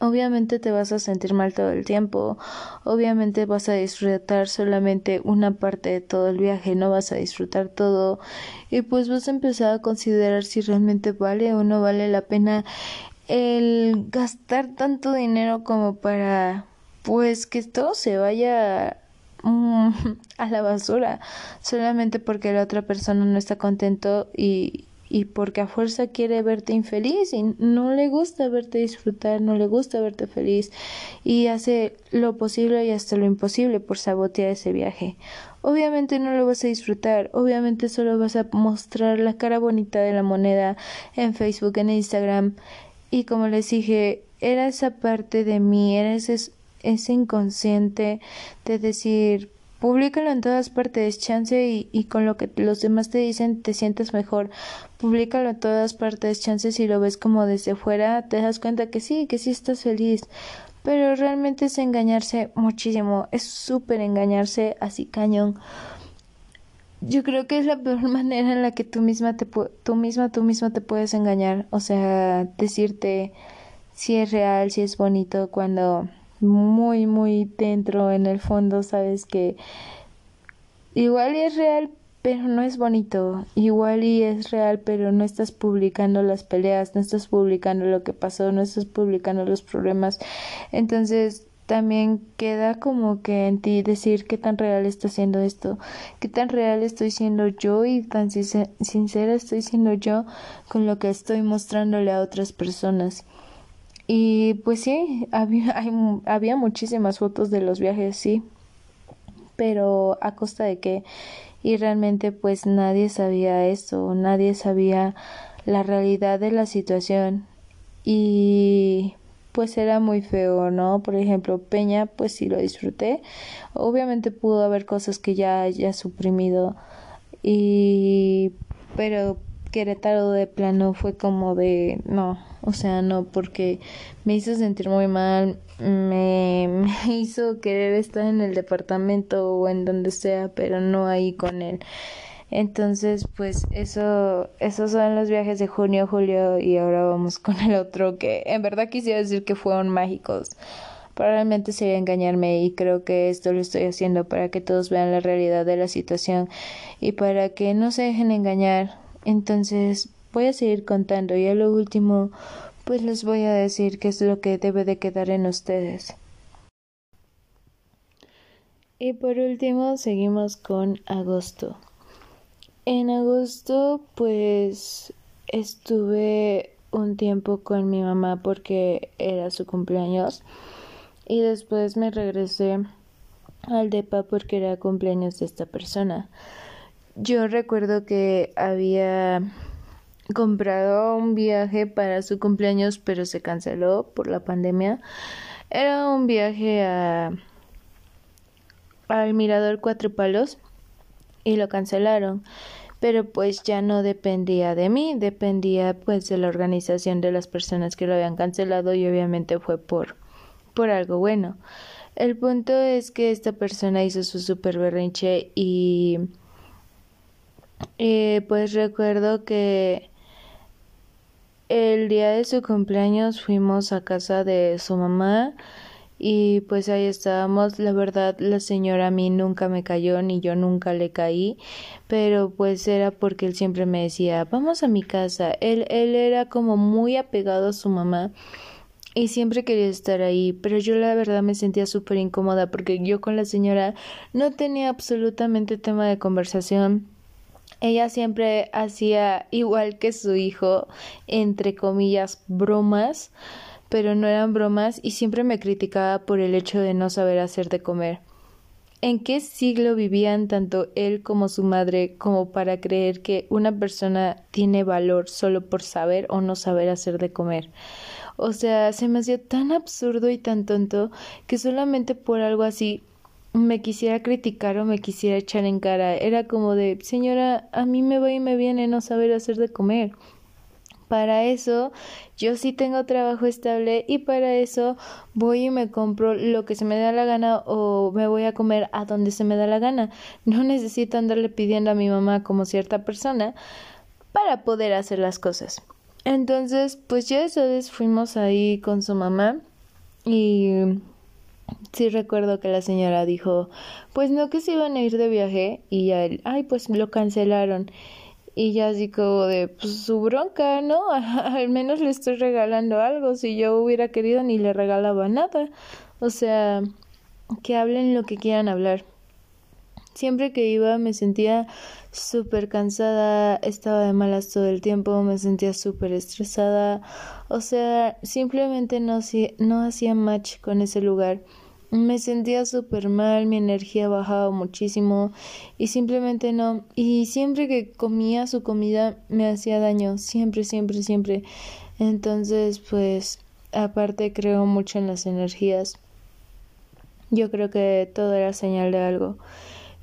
Obviamente te vas a sentir mal todo el tiempo, obviamente vas a disfrutar solamente una parte de todo el viaje, no vas a disfrutar todo y pues vas a empezar a considerar si realmente vale o no vale la pena el gastar tanto dinero como para pues que todo se vaya mm, a la basura solamente porque la otra persona no está contento y y porque a fuerza quiere verte infeliz y no le gusta verte disfrutar, no le gusta verte feliz y hace lo posible y hasta lo imposible por sabotear ese viaje. Obviamente no lo vas a disfrutar, obviamente solo vas a mostrar la cara bonita de la moneda en Facebook, en Instagram y como les dije, era esa parte de mí, era ese, ese inconsciente de decir Públicalo en todas partes, chance y, y, con lo que los demás te dicen te sientes mejor. Públicalo en todas partes, chance si lo ves como desde fuera, te das cuenta que sí, que sí estás feliz. Pero realmente es engañarse muchísimo, es súper engañarse así cañón. Yo creo que es la peor manera en la que tú misma te tú misma tú misma te puedes engañar, o sea, decirte si es real, si es bonito cuando muy, muy dentro, en el fondo, sabes que igual y es real, pero no es bonito. Igual y es real, pero no estás publicando las peleas, no estás publicando lo que pasó, no estás publicando los problemas. Entonces, también queda como que en ti decir qué tan real está siendo esto, qué tan real estoy siendo yo y tan sincera estoy siendo yo con lo que estoy mostrándole a otras personas. Y pues sí, había, había muchísimas fotos de los viajes, sí, pero a costa de qué. Y realmente pues nadie sabía eso, nadie sabía la realidad de la situación. Y pues era muy feo, ¿no? Por ejemplo, Peña, pues sí lo disfruté. Obviamente pudo haber cosas que ya haya suprimido. Y pero Querétaro de plano fue como de no, o sea, no, porque me hizo sentir muy mal, me, me, hizo querer estar en el departamento o en donde sea, pero no ahí con él. Entonces, pues eso, esos son los viajes de junio, julio y ahora vamos con el otro que en verdad quisiera decir que fueron mágicos, probablemente sería engañarme y creo que esto lo estoy haciendo para que todos vean la realidad de la situación y para que no se dejen engañar. Entonces voy a seguir contando y a lo último pues les voy a decir qué es lo que debe de quedar en ustedes. Y por último seguimos con agosto. En agosto pues estuve un tiempo con mi mamá porque era su cumpleaños y después me regresé al DEPA porque era cumpleaños de esta persona. Yo recuerdo que había comprado un viaje para su cumpleaños pero se canceló por la pandemia. Era un viaje a al Mirador Cuatro Palos y lo cancelaron. Pero pues ya no dependía de mí, dependía pues de la organización de las personas que lo habían cancelado y obviamente fue por, por algo bueno. El punto es que esta persona hizo su super berrinche y eh, pues recuerdo que el día de su cumpleaños fuimos a casa de su mamá y pues ahí estábamos. La verdad, la señora a mí nunca me cayó ni yo nunca le caí, pero pues era porque él siempre me decía, vamos a mi casa. Él, él era como muy apegado a su mamá y siempre quería estar ahí, pero yo la verdad me sentía súper incómoda porque yo con la señora no tenía absolutamente tema de conversación. Ella siempre hacía igual que su hijo, entre comillas, bromas pero no eran bromas y siempre me criticaba por el hecho de no saber hacer de comer. ¿En qué siglo vivían tanto él como su madre como para creer que una persona tiene valor solo por saber o no saber hacer de comer? O sea, se me hacía tan absurdo y tan tonto que solamente por algo así me quisiera criticar o me quisiera echar en cara. Era como de, señora, a mí me va y me viene no saber hacer de comer. Para eso yo sí tengo trabajo estable y para eso voy y me compro lo que se me da la gana o me voy a comer a donde se me da la gana. No necesito andarle pidiendo a mi mamá como cierta persona para poder hacer las cosas. Entonces, pues ya esa vez fuimos ahí con su mamá y sí recuerdo que la señora dijo, pues no que se iban a ir de viaje y ya él, ay, pues lo cancelaron. Y ya así como de, pues su bronca, ¿no? Al menos le estoy regalando algo. Si yo hubiera querido ni le regalaba nada. O sea, que hablen lo que quieran hablar. Siempre que iba me sentía súper cansada, estaba de malas todo el tiempo, me sentía súper estresada. O sea, simplemente no, no hacía match con ese lugar. Me sentía súper mal, mi energía bajaba muchísimo y simplemente no. Y siempre que comía su comida me hacía daño, siempre, siempre, siempre. Entonces, pues, aparte creo mucho en las energías. Yo creo que todo era señal de algo.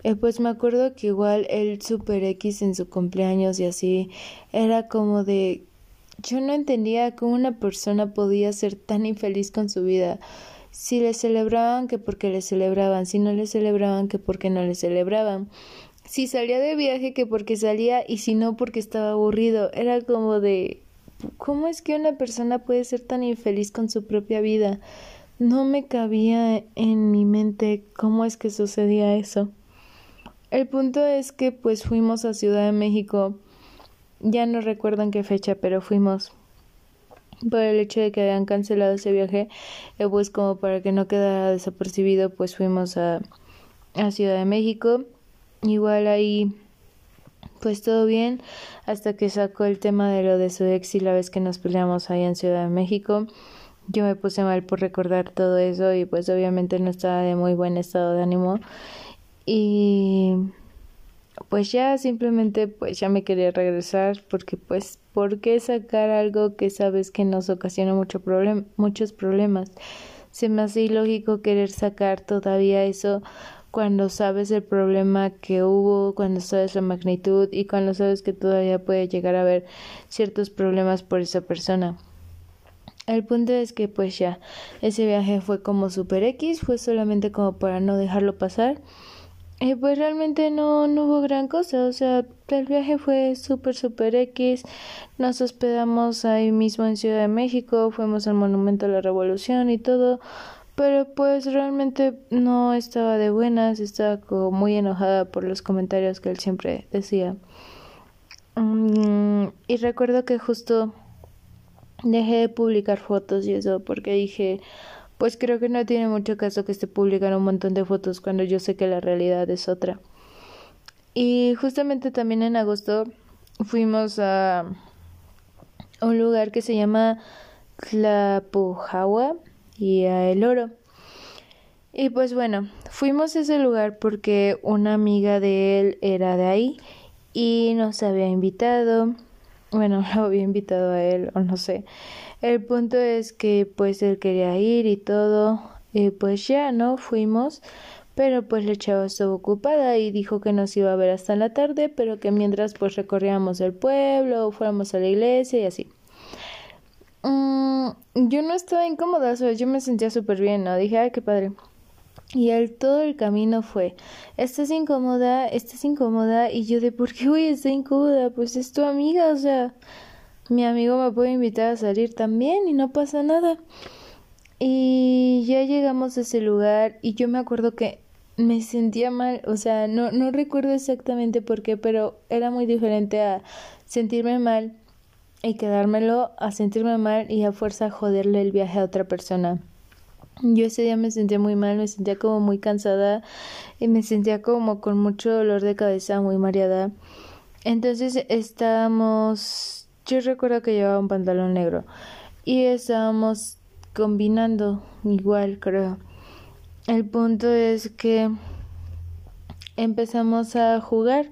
Eh, pues me acuerdo que igual el Super X en su cumpleaños y así era como de... Yo no entendía cómo una persona podía ser tan infeliz con su vida. Si le celebraban que porque le celebraban, si no le celebraban que porque no le celebraban, si salía de viaje que porque salía. Y si no porque estaba aburrido, era como de ¿cómo es que una persona puede ser tan infeliz con su propia vida? No me cabía en mi mente cómo es que sucedía eso. El punto es que pues fuimos a Ciudad de México, ya no recuerdo en qué fecha, pero fuimos por el hecho de que habían cancelado ese viaje, eh, pues como para que no quedara desapercibido, pues fuimos a, a Ciudad de México. Igual ahí, pues todo bien, hasta que sacó el tema de lo de su ex y la vez que nos peleamos ahí en Ciudad de México. Yo me puse mal por recordar todo eso y pues obviamente no estaba de muy buen estado de ánimo. Y pues ya simplemente pues ya me quería regresar porque pues ¿por qué sacar algo que sabes que nos ocasiona mucho muchos problemas? Se me hace ilógico querer sacar todavía eso cuando sabes el problema que hubo, cuando sabes la magnitud y cuando sabes que todavía puede llegar a haber ciertos problemas por esa persona. El punto es que pues ya, ese viaje fue como super X, fue solamente como para no dejarlo pasar eh, pues realmente no, no hubo gran cosa, o sea, el viaje fue súper, súper X, nos hospedamos ahí mismo en Ciudad de México, fuimos al Monumento a la Revolución y todo, pero pues realmente no estaba de buenas, estaba como muy enojada por los comentarios que él siempre decía. Mm, y recuerdo que justo dejé de publicar fotos y eso porque dije, pues creo que no tiene mucho caso que esté publicando un montón de fotos cuando yo sé que la realidad es otra. Y justamente también en agosto fuimos a un lugar que se llama Tlapujawa y a El Oro. Y pues bueno, fuimos a ese lugar porque una amiga de él era de ahí y nos había invitado. Bueno, lo había invitado a él o no sé. El punto es que pues él quería ir y todo. Y pues ya, ¿no? Fuimos. Pero pues la chava estuvo ocupada y dijo que nos iba a ver hasta la tarde, pero que mientras pues recorríamos el pueblo, fuéramos a la iglesia y así. Mm, yo no estaba incómoda, yo me sentía súper bien, ¿no? Dije, ay, qué padre. Y él todo el camino fue, estás incómoda, estás incómoda, y yo de, ¿por qué voy a estar incómoda? Pues es tu amiga, o sea, mi amigo me puede invitar a salir también y no pasa nada. Y ya llegamos a ese lugar y yo me acuerdo que me sentía mal, o sea, no, no recuerdo exactamente por qué, pero era muy diferente a sentirme mal y quedármelo a sentirme mal y a fuerza joderle el viaje a otra persona. Yo ese día me sentía muy mal, me sentía como muy cansada y me sentía como con mucho dolor de cabeza, muy mareada. Entonces estábamos, yo recuerdo que llevaba un pantalón negro y estábamos combinando igual, creo. El punto es que empezamos a jugar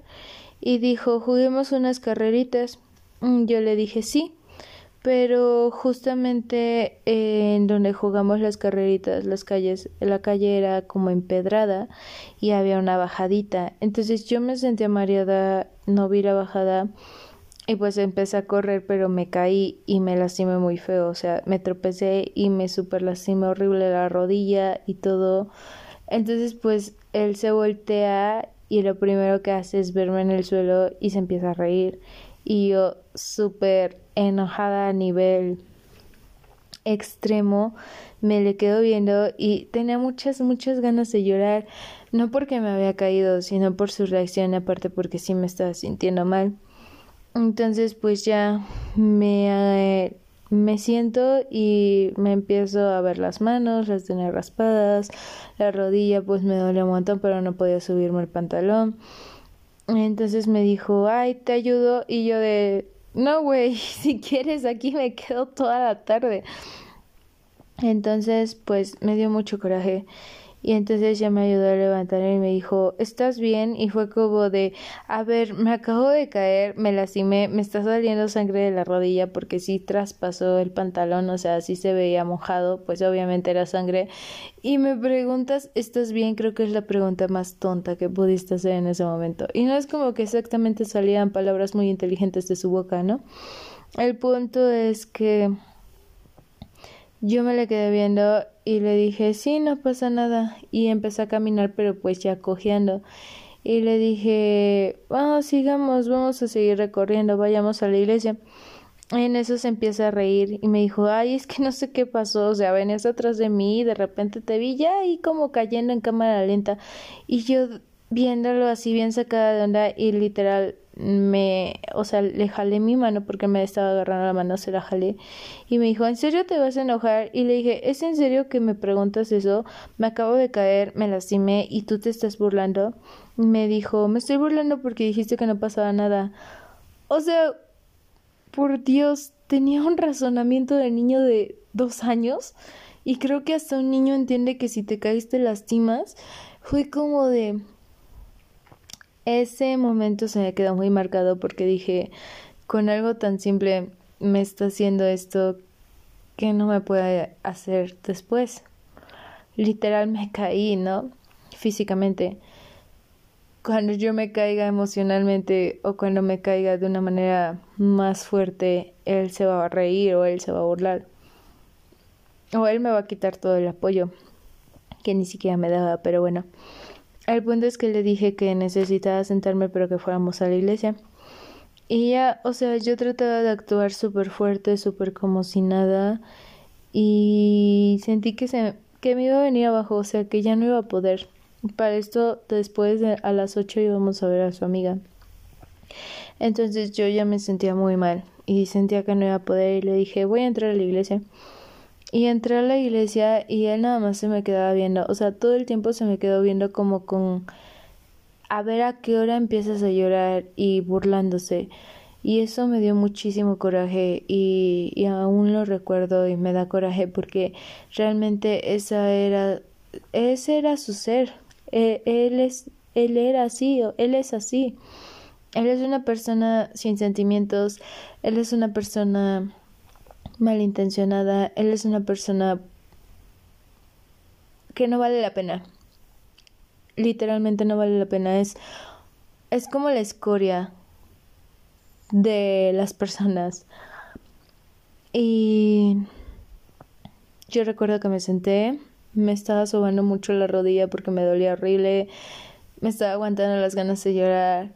y dijo, juguemos unas carreritas. Mm, yo le dije sí, pero justamente en donde jugamos las carreritas, las calles, la calle era como empedrada y había una bajadita. Entonces yo me sentía mareada, no vi la bajada y pues empecé a correr, pero me caí y me lastimé muy feo. O sea, me tropecé y me super lastimé horrible la rodilla y todo. Entonces pues él se voltea y lo primero que hace es verme en el suelo y se empieza a reír y yo súper enojada a nivel extremo me le quedo viendo y tenía muchas muchas ganas de llorar no porque me había caído sino por su reacción aparte porque sí me estaba sintiendo mal entonces pues ya me me siento y me empiezo a ver las manos, las tenía raspadas, la rodilla pues me dolía un montón pero no podía subirme el pantalón. Entonces me dijo, ay, te ayudo. Y yo de, no, güey, si quieres aquí me quedo toda la tarde. Entonces, pues me dio mucho coraje y entonces ya me ayudó a levantar y me dijo, ¿estás bien? Y fue como de, a ver, me acabo de caer, me lastimé, me está saliendo sangre de la rodilla porque sí traspasó el pantalón, o sea, sí se veía mojado, pues obviamente era sangre. Y me preguntas, ¿estás bien? Creo que es la pregunta más tonta que pudiste hacer en ese momento. Y no es como que exactamente salían palabras muy inteligentes de su boca, ¿no? El punto es que yo me le quedé viendo y le dije, sí, no pasa nada. Y empecé a caminar, pero pues ya cojeando. Y le dije, vamos, sigamos, vamos a seguir recorriendo, vayamos a la iglesia. En eso se empieza a reír y me dijo, ay, es que no sé qué pasó, o sea, venías atrás de mí y de repente te vi ya ahí como cayendo en cámara lenta. Y yo viéndolo así bien sacada de onda y literal me, o sea, le jalé mi mano porque me estaba agarrando la mano, se la jalé y me dijo, ¿en serio te vas a enojar? Y le dije, ¿es en serio que me preguntas eso? Me acabo de caer, me lastimé y tú te estás burlando. me dijo, me estoy burlando porque dijiste que no pasaba nada. O sea, por Dios, tenía un razonamiento de niño de dos años y creo que hasta un niño entiende que si te caes te lastimas. Fue como de, ese momento se me quedó muy marcado porque dije, con algo tan simple me está haciendo esto que no me puede hacer después. Literal me caí, ¿no? Físicamente. Cuando yo me caiga emocionalmente o cuando me caiga de una manera más fuerte, él se va a reír o él se va a burlar. O él me va a quitar todo el apoyo que ni siquiera me daba, pero bueno. El punto es que le dije que necesitaba sentarme pero que fuéramos a la iglesia. Y ya, o sea, yo trataba de actuar súper fuerte, súper como si nada. Y sentí que se, que me iba a venir abajo, o sea, que ya no iba a poder. Para esto, después de, a las 8 íbamos a ver a su amiga. Entonces yo ya me sentía muy mal y sentía que no iba a poder y le dije, voy a entrar a la iglesia. Y entré a la iglesia y él nada más se me quedaba viendo, o sea, todo el tiempo se me quedó viendo como con a ver a qué hora empiezas a llorar y burlándose. Y eso me dio muchísimo coraje y, y aún lo recuerdo y me da coraje porque realmente esa era, ese era su ser. E, él, es, él era así, él es así. Él es una persona sin sentimientos, él es una persona malintencionada, él es una persona que no vale la pena. Literalmente no vale la pena. Es, es como la escoria de las personas. Y yo recuerdo que me senté, me estaba sobando mucho la rodilla porque me dolía horrible, me estaba aguantando las ganas de llorar.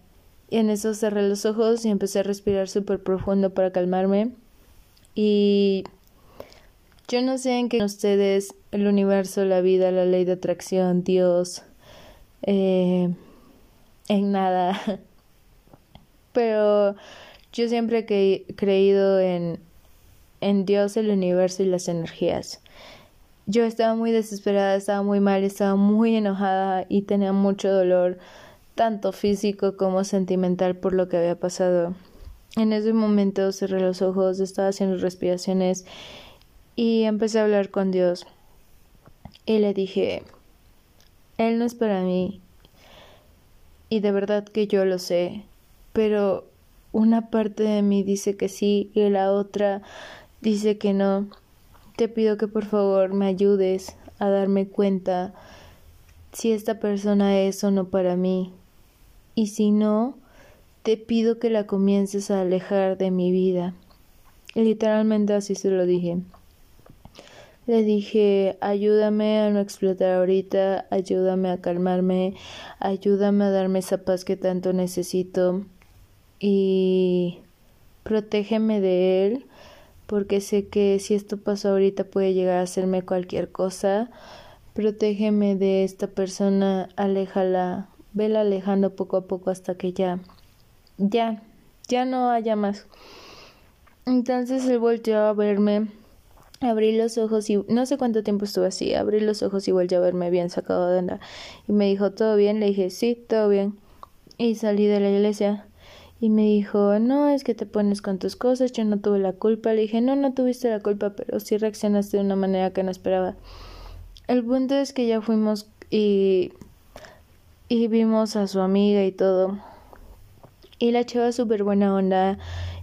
Y en eso cerré los ojos y empecé a respirar súper profundo para calmarme. Y yo no sé en qué ustedes, el universo, la vida, la ley de atracción, Dios, eh, en nada. Pero yo siempre he creído en, en Dios, el universo y las energías. Yo estaba muy desesperada, estaba muy mal, estaba muy enojada y tenía mucho dolor, tanto físico como sentimental por lo que había pasado. En ese momento cerré los ojos, estaba haciendo respiraciones y empecé a hablar con Dios. Y le dije, Él no es para mí. Y de verdad que yo lo sé, pero una parte de mí dice que sí y la otra dice que no. Te pido que por favor me ayudes a darme cuenta si esta persona es o no para mí. Y si no, te pido que la comiences a alejar de mi vida. literalmente así se lo dije. Le dije, ayúdame a no explotar ahorita, ayúdame a calmarme, ayúdame a darme esa paz que tanto necesito y protégeme de él porque sé que si esto pasa ahorita puede llegar a hacerme cualquier cosa. Protégeme de esta persona, aléjala, vela alejando poco a poco hasta que ya, ya, ya no haya más. Entonces él volteó a verme, abrí los ojos y no sé cuánto tiempo estuve así, abrí los ojos y volteó a verme bien sacado de onda y me dijo, ¿todo bien? Le dije, sí, todo bien. Y salí de la iglesia y me dijo, no, es que te pones con tus cosas, yo no tuve la culpa. Le dije, no, no tuviste la culpa, pero sí reaccionaste de una manera que no esperaba. El punto es que ya fuimos y, y vimos a su amiga y todo. Y la chava súper buena onda,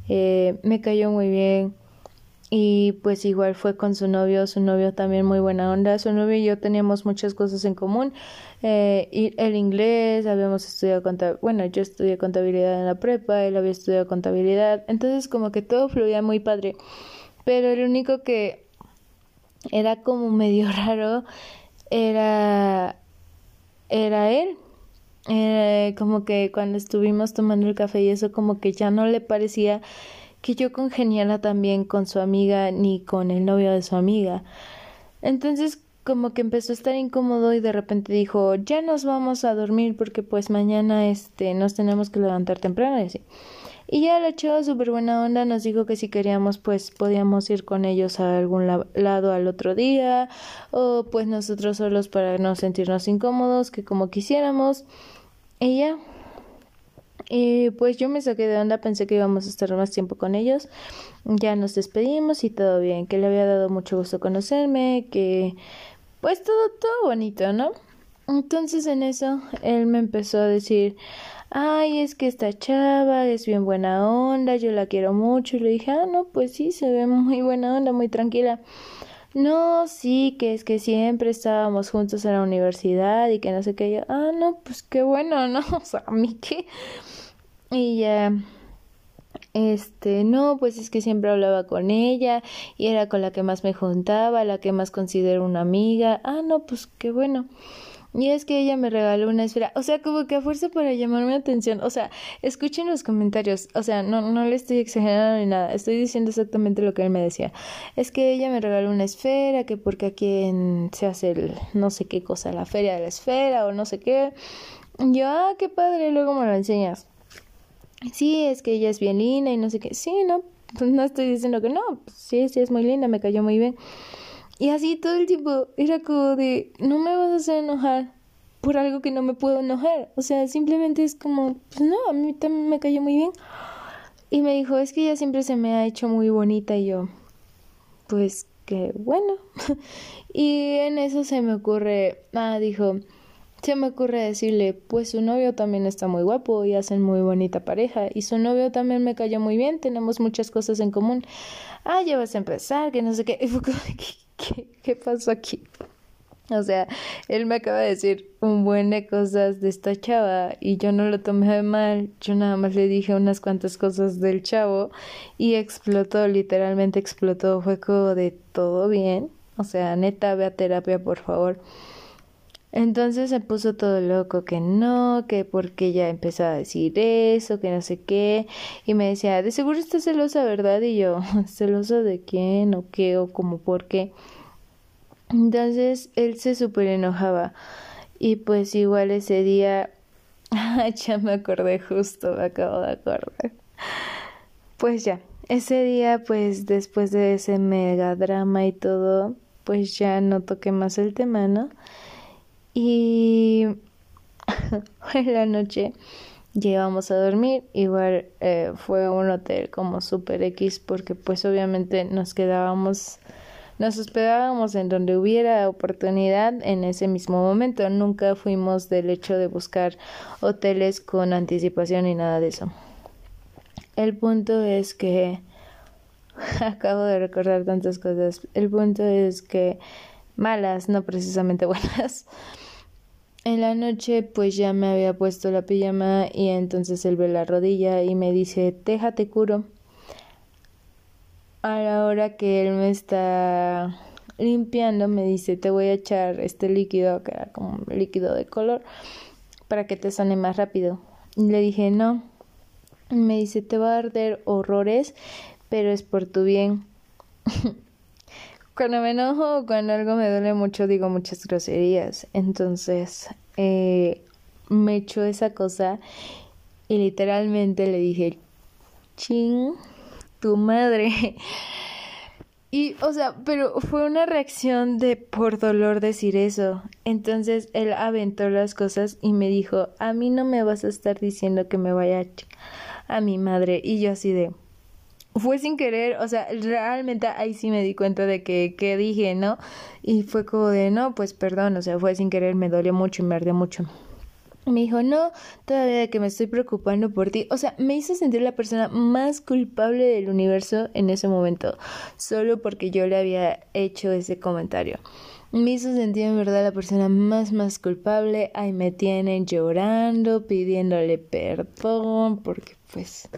eh, me cayó muy bien. Y pues igual fue con su novio, su novio también muy buena onda. Su novio y yo teníamos muchas cosas en común. Eh, y el inglés, habíamos estudiado contabilidad, bueno, yo estudié contabilidad en la prepa, él había estudiado contabilidad. Entonces como que todo fluía muy padre. Pero el único que era como medio raro era, era él. Eh, como que cuando estuvimos tomando el café y eso como que ya no le parecía que yo congeniara también con su amiga ni con el novio de su amiga. Entonces como que empezó a estar incómodo y de repente dijo, ya nos vamos a dormir porque pues mañana este nos tenemos que levantar temprano y así. Y ya la chava súper buena onda nos dijo que si queríamos pues podíamos ir con ellos a algún lado al otro día o pues nosotros solos para no sentirnos incómodos, que como quisiéramos. Ya, y pues yo me saqué de onda, pensé que íbamos a estar más tiempo con ellos. Ya nos despedimos y todo bien, que le había dado mucho gusto conocerme, que pues todo, todo bonito, ¿no? Entonces en eso él me empezó a decir, ay, es que esta chava es bien buena onda, yo la quiero mucho. Y le dije, ah, no, pues sí, se ve muy buena onda, muy tranquila. No, sí, que es que siempre estábamos juntos en la universidad y que no sé qué. Yo, ah, no, pues qué bueno, ¿no? O sea, a mí qué. Y ya, este, no, pues es que siempre hablaba con ella y era con la que más me juntaba, la que más considero una amiga. Ah, no, pues qué bueno. Y es que ella me regaló una esfera, o sea, como que a fuerza para llamarme la atención, o sea, escuchen los comentarios, o sea, no, no le estoy exagerando ni nada, estoy diciendo exactamente lo que él me decía. Es que ella me regaló una esfera, que porque aquí se hace el no sé qué cosa, la feria de la esfera o no sé qué. yo, ah, qué padre, luego me lo enseñas. Sí, es que ella es bien linda y no sé qué. Sí, no, no estoy diciendo que no, sí, sí es muy linda, me cayó muy bien. Y así todo el tiempo era como de, no me vas a hacer enojar por algo que no me puedo enojar. O sea, simplemente es como, pues no, a mí también me cayó muy bien. Y me dijo, es que ella siempre se me ha hecho muy bonita y yo, pues que bueno. y en eso se me ocurre, ah, dijo, se me ocurre decirle, pues su novio también está muy guapo y hacen muy bonita pareja y su novio también me cayó muy bien, tenemos muchas cosas en común. Ah, ya vas a empezar, que no sé qué. ¿qué, qué pasó aquí? O sea, él me acaba de decir un buen de cosas de esta chava y yo no lo tomé mal, yo nada más le dije unas cuantas cosas del chavo y explotó, literalmente explotó, fue como de todo bien, o sea, neta, ve a terapia por favor. Entonces se puso todo loco, que no, que porque ya empezó a decir eso, que no sé qué, y me decía, de seguro está celosa, ¿verdad? Y yo, ¿celosa de quién o qué o como por qué? Entonces él se súper enojaba y pues igual ese día, ya me acordé justo, me acabo de acordar. Pues ya, ese día pues después de ese mega drama y todo, pues ya no toqué más el tema, ¿no? Y en la noche llegamos a dormir. Igual eh, fue un hotel como super X porque pues obviamente nos quedábamos, nos hospedábamos en donde hubiera oportunidad en ese mismo momento. Nunca fuimos del hecho de buscar hoteles con anticipación ni nada de eso. El punto es que acabo de recordar tantas cosas. El punto es que malas, no precisamente buenas. En la noche pues ya me había puesto la pijama y entonces él ve la rodilla y me dice, déjate curo. A la hora que él me está limpiando me dice, te voy a echar este líquido, que era como líquido de color, para que te sane más rápido. Y le dije, no. me dice, te va a arder horrores, pero es por tu bien. Cuando me enojo o cuando algo me duele mucho digo muchas groserías. Entonces eh, me echó esa cosa y literalmente le dije, ching, tu madre. Y, o sea, pero fue una reacción de por dolor decir eso. Entonces él aventó las cosas y me dijo, a mí no me vas a estar diciendo que me vaya a mi madre. Y yo así de, fue sin querer, o sea, realmente ahí sí me di cuenta de que, que dije, ¿no? Y fue como de, no, pues perdón, o sea, fue sin querer, me dolió mucho y me ardió mucho. Me dijo, no, todavía que me estoy preocupando por ti. O sea, me hizo sentir la persona más culpable del universo en ese momento, solo porque yo le había hecho ese comentario. Me hizo sentir en verdad la persona más, más culpable. Ahí me tienen llorando, pidiéndole perdón, porque pues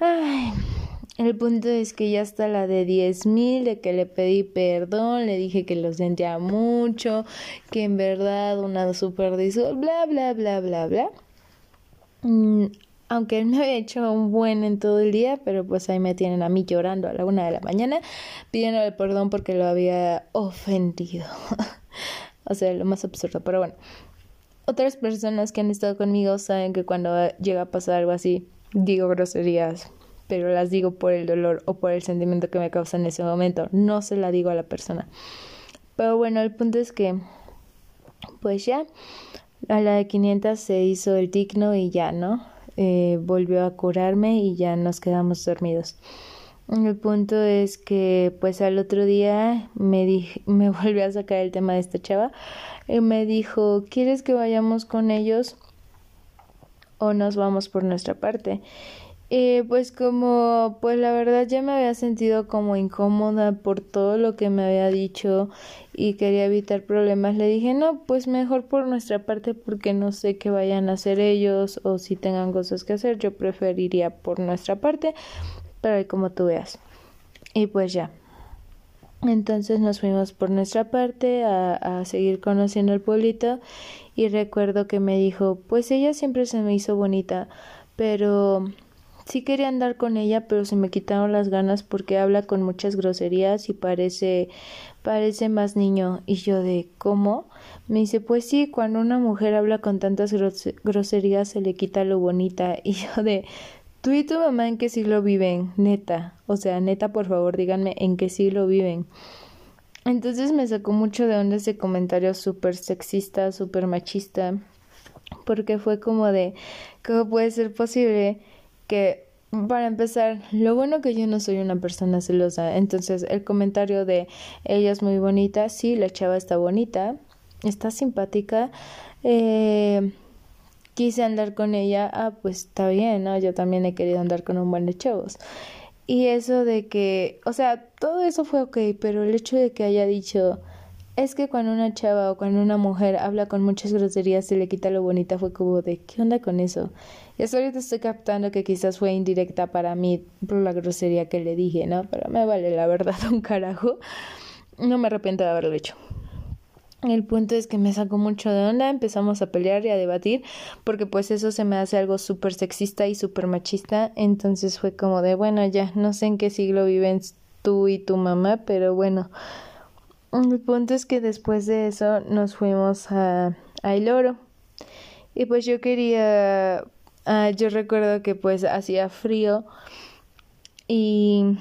Ay, el punto es que ya está la de diez mil, de que le pedí perdón, le dije que lo sentía mucho, que en verdad una super disculpa, bla, bla, bla, bla, bla. Mm, aunque él me había hecho un buen en todo el día, pero pues ahí me tienen a mí llorando a la una de la mañana, pidiéndole perdón porque lo había ofendido. o sea, lo más absurdo, pero bueno. Otras personas que han estado conmigo saben que cuando llega a pasar algo así, digo groserías, pero las digo por el dolor o por el sentimiento que me causa en ese momento. No se la digo a la persona. Pero bueno, el punto es que, pues ya, a la de 500 se hizo el digno y ya, ¿no? Eh, volvió a curarme y ya nos quedamos dormidos. El punto es que, pues al otro día me, me volvió a sacar el tema de esta chava y me dijo, ¿quieres que vayamos con ellos? O nos vamos por nuestra parte. Y pues como pues la verdad ya me había sentido como incómoda por todo lo que me había dicho y quería evitar problemas, le dije no, pues mejor por nuestra parte porque no sé qué vayan a hacer ellos o si tengan cosas que hacer, yo preferiría por nuestra parte, pero como tú veas. Y pues ya. Entonces nos fuimos por nuestra parte a, a seguir conociendo el pueblito y recuerdo que me dijo, pues ella siempre se me hizo bonita, pero sí quería andar con ella, pero se me quitaron las ganas porque habla con muchas groserías y parece parece más niño. Y yo de ¿cómo? Me dice, pues sí, cuando una mujer habla con tantas groserías se le quita lo bonita. Y yo de ¿Tú y tu mamá en qué siglo viven? Neta. O sea, neta, por favor, díganme en qué siglo viven. Entonces me sacó mucho de onda ese comentario súper sexista, súper machista. Porque fue como de, ¿cómo puede ser posible que, para empezar, lo bueno que yo no soy una persona celosa? Entonces, el comentario de ella es muy bonita, sí, la chava está bonita, está simpática, eh, quise andar con ella, ah, pues está bien, ¿no? Yo también he querido andar con un buen de chavos. Y eso de que, o sea, todo eso fue ok, pero el hecho de que haya dicho, es que cuando una chava o cuando una mujer habla con muchas groserías se le quita lo bonita, fue como de, ¿qué onda con eso? Y hasta ahorita estoy captando que quizás fue indirecta para mí por la grosería que le dije, ¿no? Pero me vale la verdad un carajo. No me arrepiento de haberlo hecho. El punto es que me sacó mucho de onda, empezamos a pelear y a debatir, porque pues eso se me hace algo súper sexista y súper machista, entonces fue como de, bueno, ya, no sé en qué siglo viven tú y tu mamá, pero bueno, el punto es que después de eso nos fuimos a, a El Oro, y pues yo quería, ah, yo recuerdo que pues hacía frío y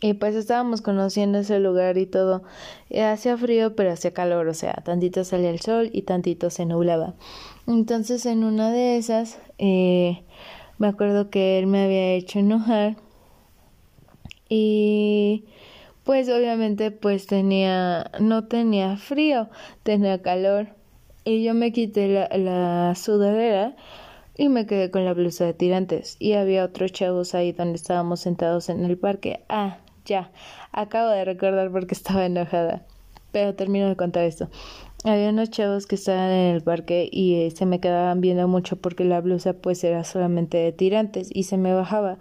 y pues estábamos conociendo ese lugar y todo. hacía frío, pero hacía calor, o sea, tantito salía el sol y tantito se nublaba. Entonces en una de esas, eh, me acuerdo que él me había hecho enojar y pues obviamente pues tenía, no tenía frío, tenía calor y yo me quité la sudadera y me quedé con la blusa de tirantes y había otros chavos ahí donde estábamos sentados en el parque. Ah, ya, acabo de recordar porque estaba enojada. Pero termino de contar esto. Había unos chavos que estaban en el parque y eh, se me quedaban viendo mucho porque la blusa pues era solamente de tirantes y se me bajaba.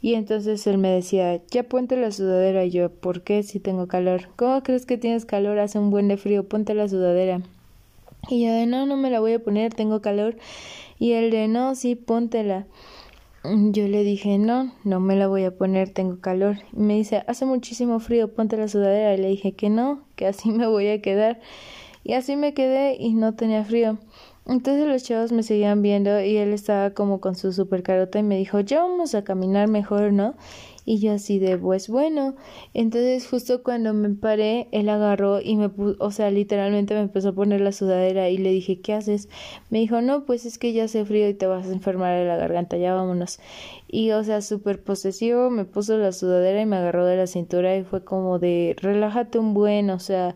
Y entonces él me decía, ya ponte la sudadera. Y yo, ¿por qué si tengo calor? ¿Cómo crees que tienes calor? Hace un buen de frío, ponte la sudadera. Y yo de no, no me la voy a poner, tengo calor. Y él de no, sí, póntela. Yo le dije, no, no me la voy a poner, tengo calor. Y me dice, hace muchísimo frío, ponte la sudadera. Y le dije que no, que así me voy a quedar. Y así me quedé y no tenía frío. Entonces los chavos me seguían viendo y él estaba como con su super carota y me dijo, ya vamos a caminar mejor, ¿no? Y yo así de, pues bueno. Entonces justo cuando me paré, él agarró y me puso, o sea, literalmente me empezó a poner la sudadera y le dije, ¿qué haces? Me dijo, no, pues es que ya hace frío y te vas a enfermar de la garganta, ya vámonos. Y o sea, súper posesivo, me puso la sudadera y me agarró de la cintura y fue como de, relájate un buen, o sea,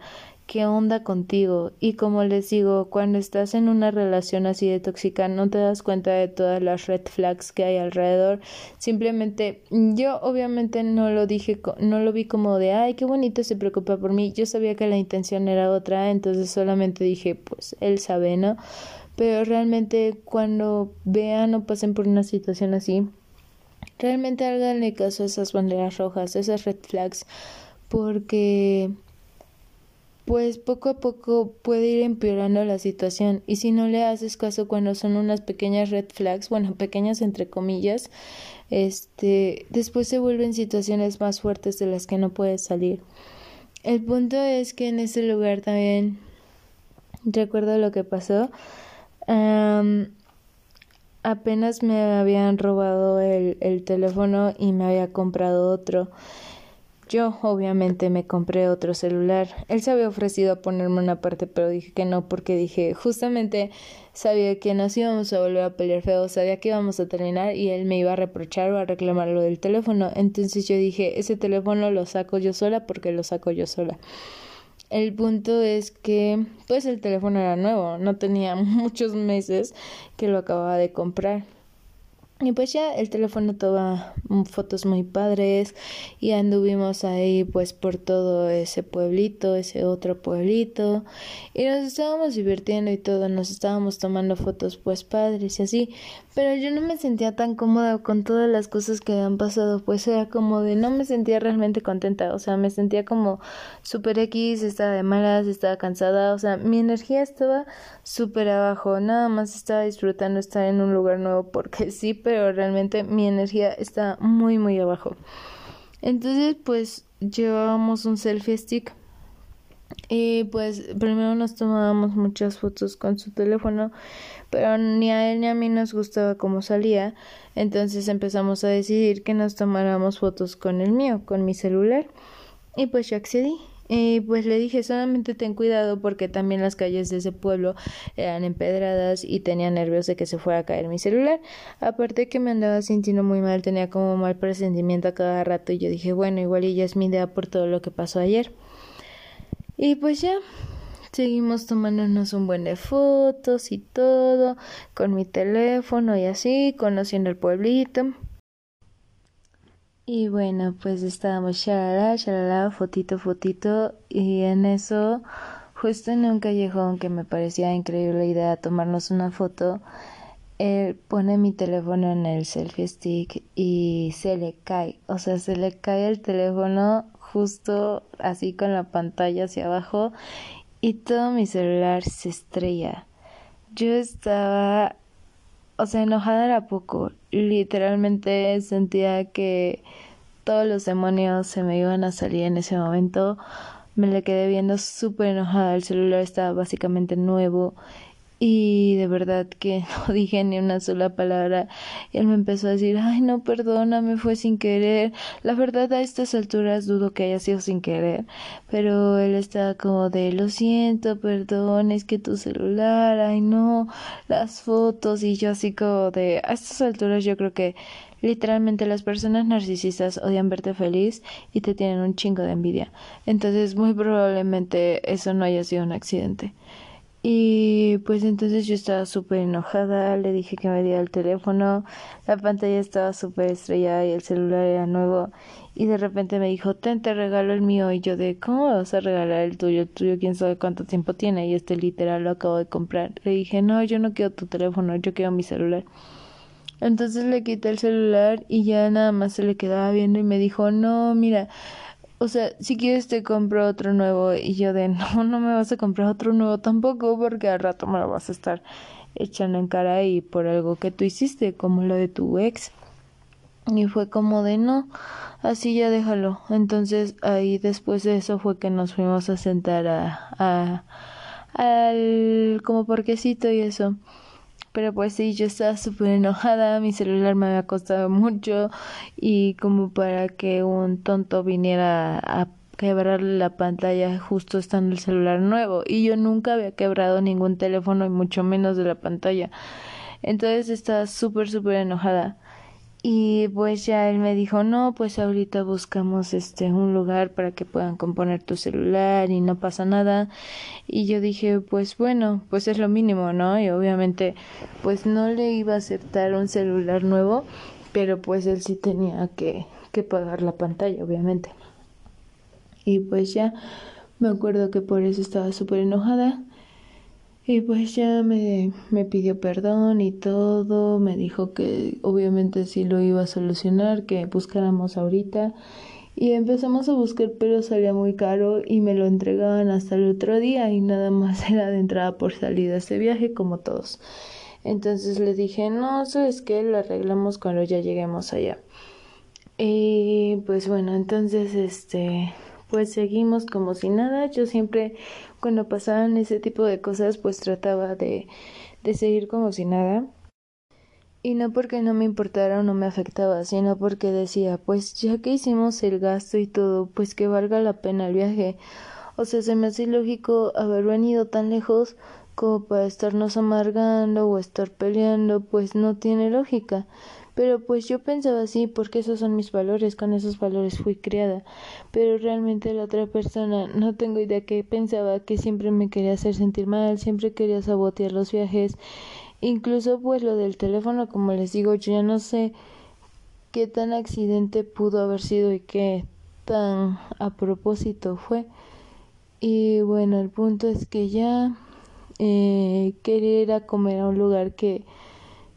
¿qué onda contigo? Y como les digo, cuando estás en una relación así de tóxica, no te das cuenta de todas las red flags que hay alrededor. Simplemente, yo obviamente no lo dije, no lo vi como de, ay, qué bonito se preocupa por mí. Yo sabía que la intención era otra, entonces solamente dije, pues él sabe, ¿no? Pero realmente cuando vean o pasen por una situación así, realmente háganle caso a esas banderas rojas, esas red flags, porque pues poco a poco puede ir empeorando la situación y si no le haces caso cuando son unas pequeñas red flags, bueno, pequeñas entre comillas, este, después se vuelven situaciones más fuertes de las que no puedes salir. El punto es que en ese lugar también recuerdo lo que pasó. apenas me habían robado el, el teléfono y me había comprado otro. Yo obviamente me compré otro celular. Él se había ofrecido a ponerme una parte, pero dije que no porque dije, justamente sabía que nos íbamos a volver a pelear feo, sabía que íbamos a terminar y él me iba a reprochar o a reclamar lo del teléfono. Entonces yo dije, ese teléfono lo saco yo sola porque lo saco yo sola. El punto es que pues el teléfono era nuevo, no tenía muchos meses que lo acababa de comprar. Y pues ya el teléfono toma fotos muy padres y anduvimos ahí pues por todo ese pueblito, ese otro pueblito y nos estábamos divirtiendo y todo, nos estábamos tomando fotos pues padres y así, pero yo no me sentía tan cómoda con todas las cosas que han pasado, pues era como de no me sentía realmente contenta, o sea, me sentía como super X, estaba de malas, estaba cansada, o sea, mi energía estaba súper abajo, nada más estaba disfrutando estar en un lugar nuevo porque sí, pero realmente mi energía está muy muy abajo. Entonces pues llevábamos un selfie stick y pues primero nos tomábamos muchas fotos con su teléfono, pero ni a él ni a mí nos gustaba cómo salía, entonces empezamos a decidir que nos tomáramos fotos con el mío, con mi celular. Y pues yo accedí. Y pues le dije, solamente ten cuidado porque también las calles de ese pueblo eran empedradas y tenía nervios de que se fuera a caer mi celular. Aparte que me andaba sintiendo muy mal, tenía como mal presentimiento a cada rato y yo dije, bueno, igual y ya es mi idea por todo lo que pasó ayer. Y pues ya, seguimos tomándonos un buen de fotos y todo, con mi teléfono y así, conociendo el pueblito. Y bueno, pues estábamos shalala, shalala, fotito, fotito, y en eso, justo en un callejón que me parecía increíble idea de tomarnos una foto, él pone mi teléfono en el selfie stick y se le cae, o sea, se le cae el teléfono justo así con la pantalla hacia abajo y todo mi celular se estrella. Yo estaba o sea, enojada era poco. Literalmente sentía que todos los demonios se me iban a salir en ese momento. Me le quedé viendo súper enojada. El celular estaba básicamente nuevo y de verdad que no dije ni una sola palabra y él me empezó a decir ay no perdóname fue sin querer la verdad a estas alturas dudo que haya sido sin querer pero él estaba como de lo siento perdón es que tu celular ay no las fotos y yo así como de a estas alturas yo creo que Literalmente las personas narcisistas odian verte feliz y te tienen un chingo de envidia. Entonces muy probablemente eso no haya sido un accidente. Y pues entonces yo estaba súper enojada, le dije que me diera el teléfono, la pantalla estaba súper estrellada y el celular era nuevo y de repente me dijo, ten, te regalo el mío y yo de, ¿cómo vas a regalar el tuyo? El tuyo quién sabe cuánto tiempo tiene y este literal lo acabo de comprar. Le dije, no, yo no quiero tu teléfono, yo quiero mi celular. Entonces le quité el celular y ya nada más se le quedaba viendo y me dijo, no, mira, o sea, si quieres te compro otro nuevo y yo de no, no me vas a comprar otro nuevo tampoco porque al rato me lo vas a estar echando en cara y por algo que tú hiciste como lo de tu ex. Y fue como de no, así ya déjalo. Entonces ahí después de eso fue que nos fuimos a sentar a, a al como parquecito y eso. Pero pues sí, yo estaba súper enojada, mi celular me había costado mucho y como para que un tonto viniera a quebrarle la pantalla justo estando el celular nuevo y yo nunca había quebrado ningún teléfono y mucho menos de la pantalla. Entonces estaba súper súper enojada. Y pues ya él me dijo, no, pues ahorita buscamos este un lugar para que puedan componer tu celular y no pasa nada. Y yo dije, pues bueno, pues es lo mínimo, ¿no? Y obviamente pues no le iba a aceptar un celular nuevo, pero pues él sí tenía que, que pagar la pantalla, obviamente. Y pues ya me acuerdo que por eso estaba súper enojada. Y pues ya me, me pidió perdón y todo, me dijo que obviamente sí lo iba a solucionar, que buscáramos ahorita. Y empezamos a buscar, pero salía muy caro y me lo entregaban hasta el otro día y nada más era de entrada por salida ese viaje como todos. Entonces le dije, no, es que lo arreglamos cuando ya lleguemos allá. Y pues bueno, entonces este pues seguimos como si nada. Yo siempre cuando pasaban ese tipo de cosas pues trataba de, de seguir como si nada. Y no porque no me importara o no me afectaba, sino porque decía, pues ya que hicimos el gasto y todo, pues que valga la pena el viaje. O sea, se me hace lógico haber venido tan lejos como para estarnos amargando o estar peleando, pues no tiene lógica. Pero pues yo pensaba así porque esos son mis valores, con esos valores fui criada. Pero realmente la otra persona no tengo idea que pensaba que siempre me quería hacer sentir mal, siempre quería sabotear los viajes Incluso pues lo del teléfono, como les digo, yo ya no sé qué tan accidente pudo haber sido y qué tan a propósito fue. Y bueno, el punto es que ya eh, quería ir a comer a un lugar que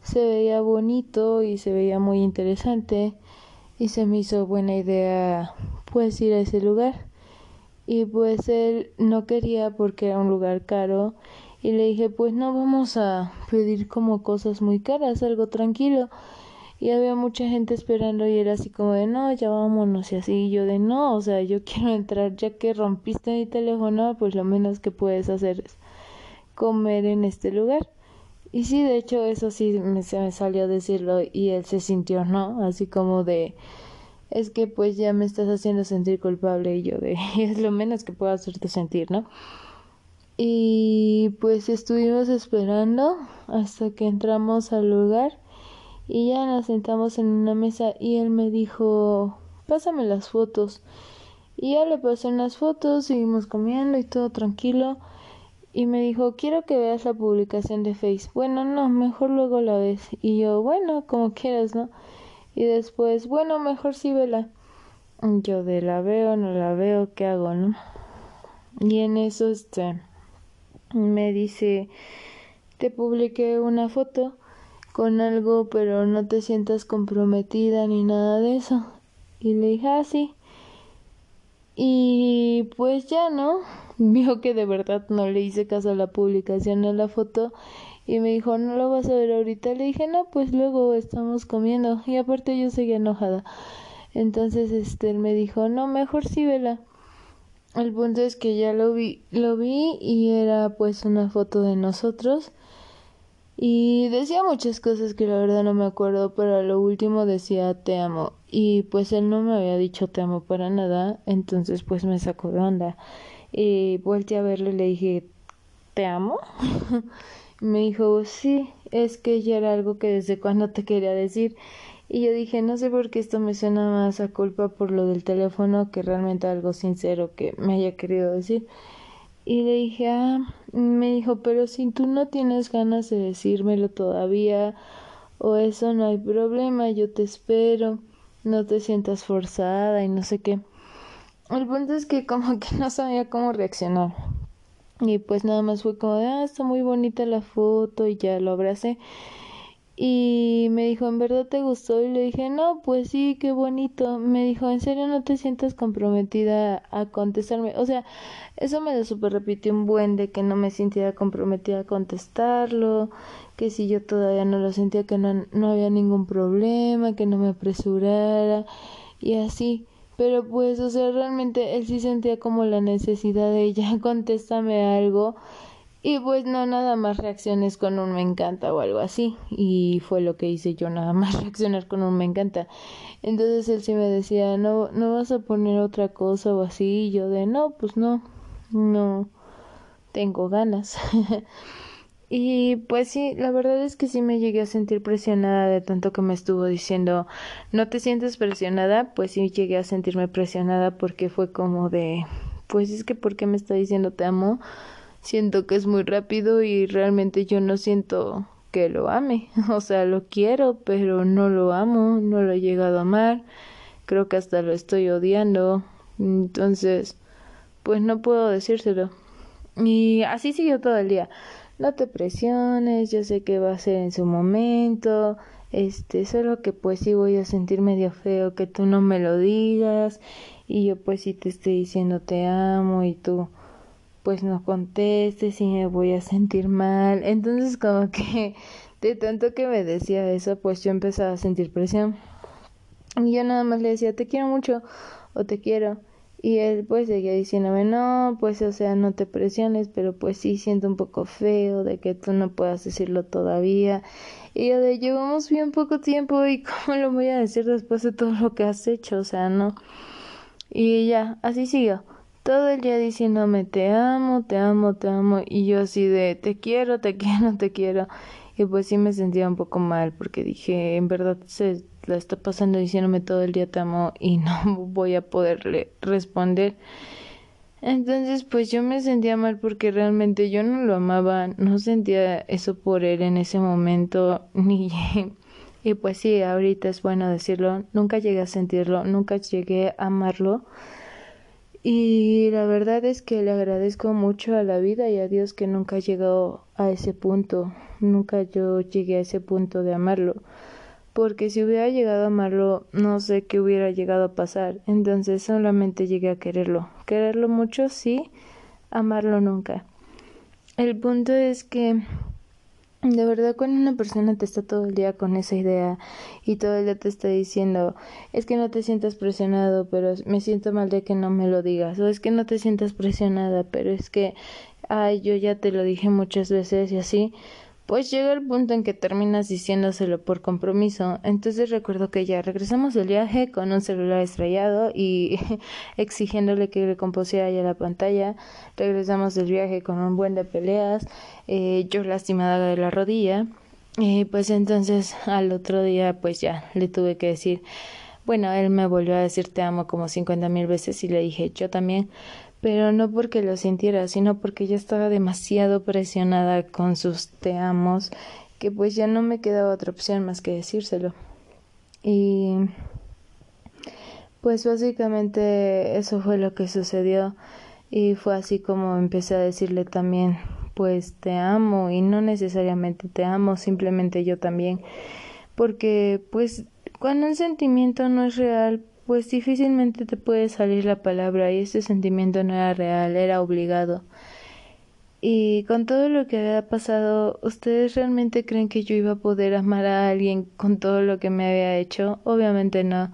se veía bonito y se veía muy interesante y se me hizo buena idea pues ir a ese lugar y pues él no quería porque era un lugar caro y le dije pues no vamos a pedir como cosas muy caras algo tranquilo y había mucha gente esperando y era así como de no, ya vámonos y así y yo de no, o sea, yo quiero entrar ya que rompiste mi teléfono, pues lo menos que puedes hacer es comer en este lugar. Y sí, de hecho eso sí me, se me salió a decirlo y él se sintió, ¿no? Así como de es que pues ya me estás haciendo sentir culpable y yo de es lo menos que puedo hacerte sentir, ¿no? Y pues estuvimos esperando hasta que entramos al lugar y ya nos sentamos en una mesa y él me dijo, pásame las fotos. Y ya le pasé unas fotos, seguimos comiendo y todo tranquilo. Y me dijo, quiero que veas la publicación de Face. Bueno, no, mejor luego la ves. Y yo, bueno, como quieras, ¿no? Y después, bueno, mejor sí vela. Yo de la veo, no la veo, ¿qué hago, no? Y en eso, este, me dice, te publiqué una foto con algo, pero no te sientas comprometida ni nada de eso. Y le dije, ah, sí. Y pues ya, ¿no? Vio que de verdad no le hice caso a la publicación de la foto y me dijo, no lo vas a ver ahorita. Le dije, no, pues luego estamos comiendo. Y aparte yo seguía enojada. Entonces, este, él me dijo, no, mejor sí vela. El punto es que ya lo vi, lo vi y era pues una foto de nosotros y decía muchas cosas que la verdad no me acuerdo, pero a lo último decía te amo. Y pues él no me había dicho te amo para nada, entonces pues me sacó de onda. Y volteé a verle y le dije ¿te amo? me dijo sí, es que ya era algo que desde cuando te quería decir. Y yo dije, no sé por qué esto me suena más a culpa por lo del teléfono que realmente algo sincero que me haya querido decir. Y le dije, ah, me dijo, pero si tú no tienes ganas de decírmelo todavía, o eso no hay problema, yo te espero, no te sientas forzada y no sé qué. El punto es que como que no sabía cómo reaccionar. Y pues nada más fue como de, ah, está muy bonita la foto y ya lo abracé. Y me dijo, ¿en verdad te gustó? Y le dije, no, pues sí, qué bonito. Me dijo, ¿en serio no te sientes comprometida a contestarme? O sea, eso me lo super repitió un buen de que no me sintiera comprometida a contestarlo, que si yo todavía no lo sentía, que no, no había ningún problema, que no me apresurara y así. Pero pues, o sea, realmente él sí sentía como la necesidad de ya contéstame algo y pues no, nada más reacciones con un me encanta o algo así. Y fue lo que hice yo, nada más reaccionar con un me encanta. Entonces él sí me decía, no, no vas a poner otra cosa o así. Y yo de, no, pues no, no tengo ganas. y pues sí, la verdad es que sí me llegué a sentir presionada de tanto que me estuvo diciendo, no te sientes presionada. Pues sí llegué a sentirme presionada porque fue como de, pues es que, ¿por qué me está diciendo te amo? Siento que es muy rápido y realmente yo no siento que lo ame. O sea, lo quiero, pero no lo amo, no lo he llegado a amar. Creo que hasta lo estoy odiando. Entonces, pues no puedo decírselo. Y así siguió todo el día. No te presiones, yo sé que va a ser en su momento. Este, solo que pues sí voy a sentir medio feo que tú no me lo digas y yo pues sí te estoy diciendo te amo y tú pues no contestes y me voy a sentir mal. Entonces como que de tanto que me decía eso, pues yo empezaba a sentir presión. Y yo nada más le decía, te quiero mucho o te quiero. Y él pues seguía diciéndome, no, pues o sea, no te presiones, pero pues sí siento un poco feo de que tú no puedas decirlo todavía. Y yo de, llevamos bien poco tiempo y cómo lo voy a decir después de todo lo que has hecho, o sea, no. Y ya, así siguió todo el día diciéndome te amo, te amo, te amo y yo así de te quiero, te quiero, te quiero y pues sí me sentía un poco mal porque dije en verdad se la está pasando diciéndome todo el día te amo y no voy a poderle responder Entonces, pues yo me sentía mal porque realmente yo no lo amaba, no sentía eso por él en ese momento, ni... Y pues sí, ahorita es bueno decirlo, nunca llegué a sentirlo, nunca llegué a amarlo. Y la verdad es que le agradezco mucho a la vida y a Dios que nunca llegado a ese punto, nunca yo llegué a ese punto de amarlo porque si hubiera llegado a amarlo, no sé qué hubiera llegado a pasar. Entonces solamente llegué a quererlo. Quererlo mucho, sí, amarlo nunca. El punto es que de verdad cuando una persona te está todo el día con esa idea y todo el día te está diciendo es que no te sientas presionado pero me siento mal de que no me lo digas o es que no te sientas presionada pero es que ay yo ya te lo dije muchas veces y así pues llega el punto en que terminas diciéndoselo por compromiso. Entonces recuerdo que ya regresamos del viaje con un celular estrellado y exigiéndole que le compusiera ya la pantalla. Regresamos del viaje con un buen de peleas, eh, yo lastimada de la rodilla. Y pues entonces al otro día pues ya le tuve que decir, bueno, él me volvió a decir te amo como cincuenta mil veces y le dije yo también, pero no porque lo sintiera, sino porque ya estaba demasiado presionada con sus te amos, que pues ya no me quedaba otra opción más que decírselo. Y pues básicamente eso fue lo que sucedió y fue así como empecé a decirle también pues te amo y no necesariamente te amo, simplemente yo también, porque pues cuando un sentimiento no es real, pues difícilmente te puede salir la palabra y ese sentimiento no era real, era obligado. Y con todo lo que había pasado, ¿ustedes realmente creen que yo iba a poder amar a alguien con todo lo que me había hecho? Obviamente no.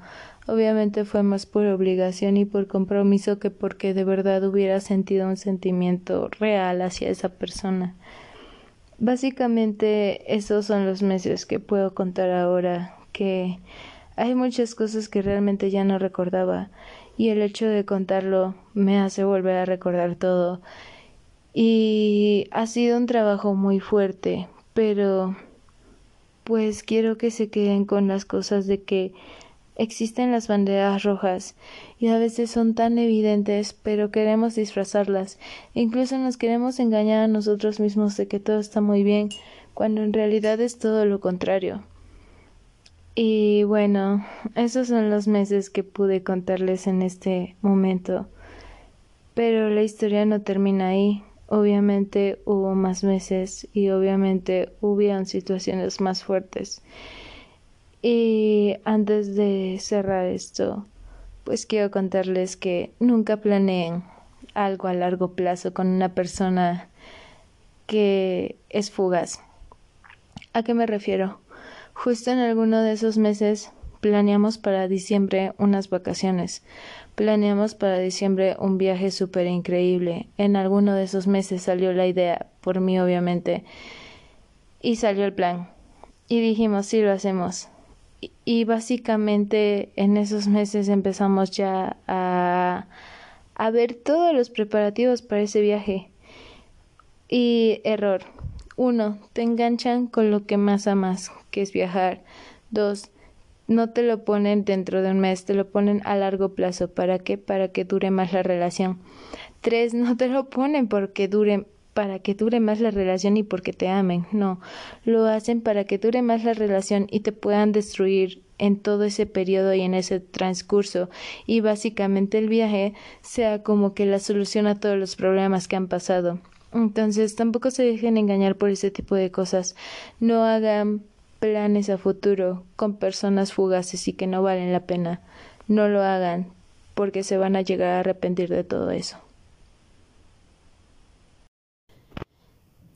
Obviamente fue más por obligación y por compromiso que porque de verdad hubiera sentido un sentimiento real hacia esa persona. Básicamente esos son los meses que puedo contar ahora que hay muchas cosas que realmente ya no recordaba y el hecho de contarlo me hace volver a recordar todo. Y ha sido un trabajo muy fuerte, pero pues quiero que se queden con las cosas de que existen las banderas rojas y a veces son tan evidentes, pero queremos disfrazarlas. Incluso nos queremos engañar a nosotros mismos de que todo está muy bien, cuando en realidad es todo lo contrario. Y bueno, esos son los meses que pude contarles en este momento. Pero la historia no termina ahí. Obviamente hubo más meses y obviamente hubieron situaciones más fuertes. Y antes de cerrar esto, pues quiero contarles que nunca planeen algo a largo plazo con una persona que es fugaz. ¿A qué me refiero? Justo en alguno de esos meses planeamos para diciembre unas vacaciones. Planeamos para diciembre un viaje súper increíble. En alguno de esos meses salió la idea, por mí obviamente, y salió el plan. Y dijimos, sí, lo hacemos. Y, y básicamente en esos meses empezamos ya a, a ver todos los preparativos para ese viaje. Y error, uno, te enganchan con lo que más amas, es viajar. Dos, no te lo ponen dentro de un mes, te lo ponen a largo plazo. ¿Para qué? Para que dure más la relación. Tres, no te lo ponen porque dure para que dure más la relación y porque te amen. No, lo hacen para que dure más la relación y te puedan destruir en todo ese periodo y en ese transcurso y básicamente el viaje sea como que la solución a todos los problemas que han pasado. Entonces tampoco se dejen engañar por ese tipo de cosas. No hagan planes a futuro con personas fugaces y que no valen la pena. No lo hagan porque se van a llegar a arrepentir de todo eso.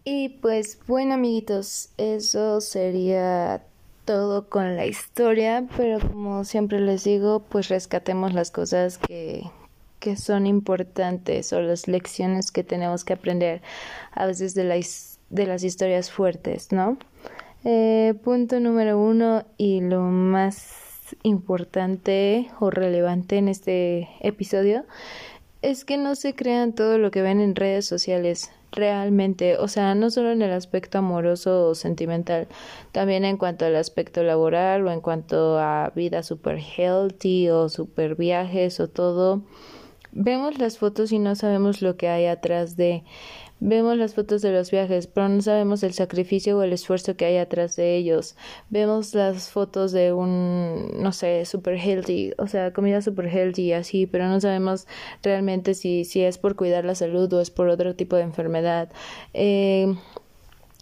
Y pues bueno amiguitos, eso sería todo con la historia, pero como siempre les digo, pues rescatemos las cosas que que son importantes o las lecciones que tenemos que aprender a veces de, de las historias fuertes, ¿no? Eh, punto número uno y lo más importante o relevante en este episodio es que no se crean todo lo que ven en redes sociales realmente, o sea, no solo en el aspecto amoroso o sentimental, también en cuanto al aspecto laboral o en cuanto a vida super healthy o super viajes o todo. Vemos las fotos y no sabemos lo que hay atrás de Vemos las fotos de los viajes, pero no sabemos el sacrificio o el esfuerzo que hay atrás de ellos. Vemos las fotos de un, no sé, super healthy, o sea, comida super healthy así, pero no sabemos realmente si, si es por cuidar la salud o es por otro tipo de enfermedad. Eh,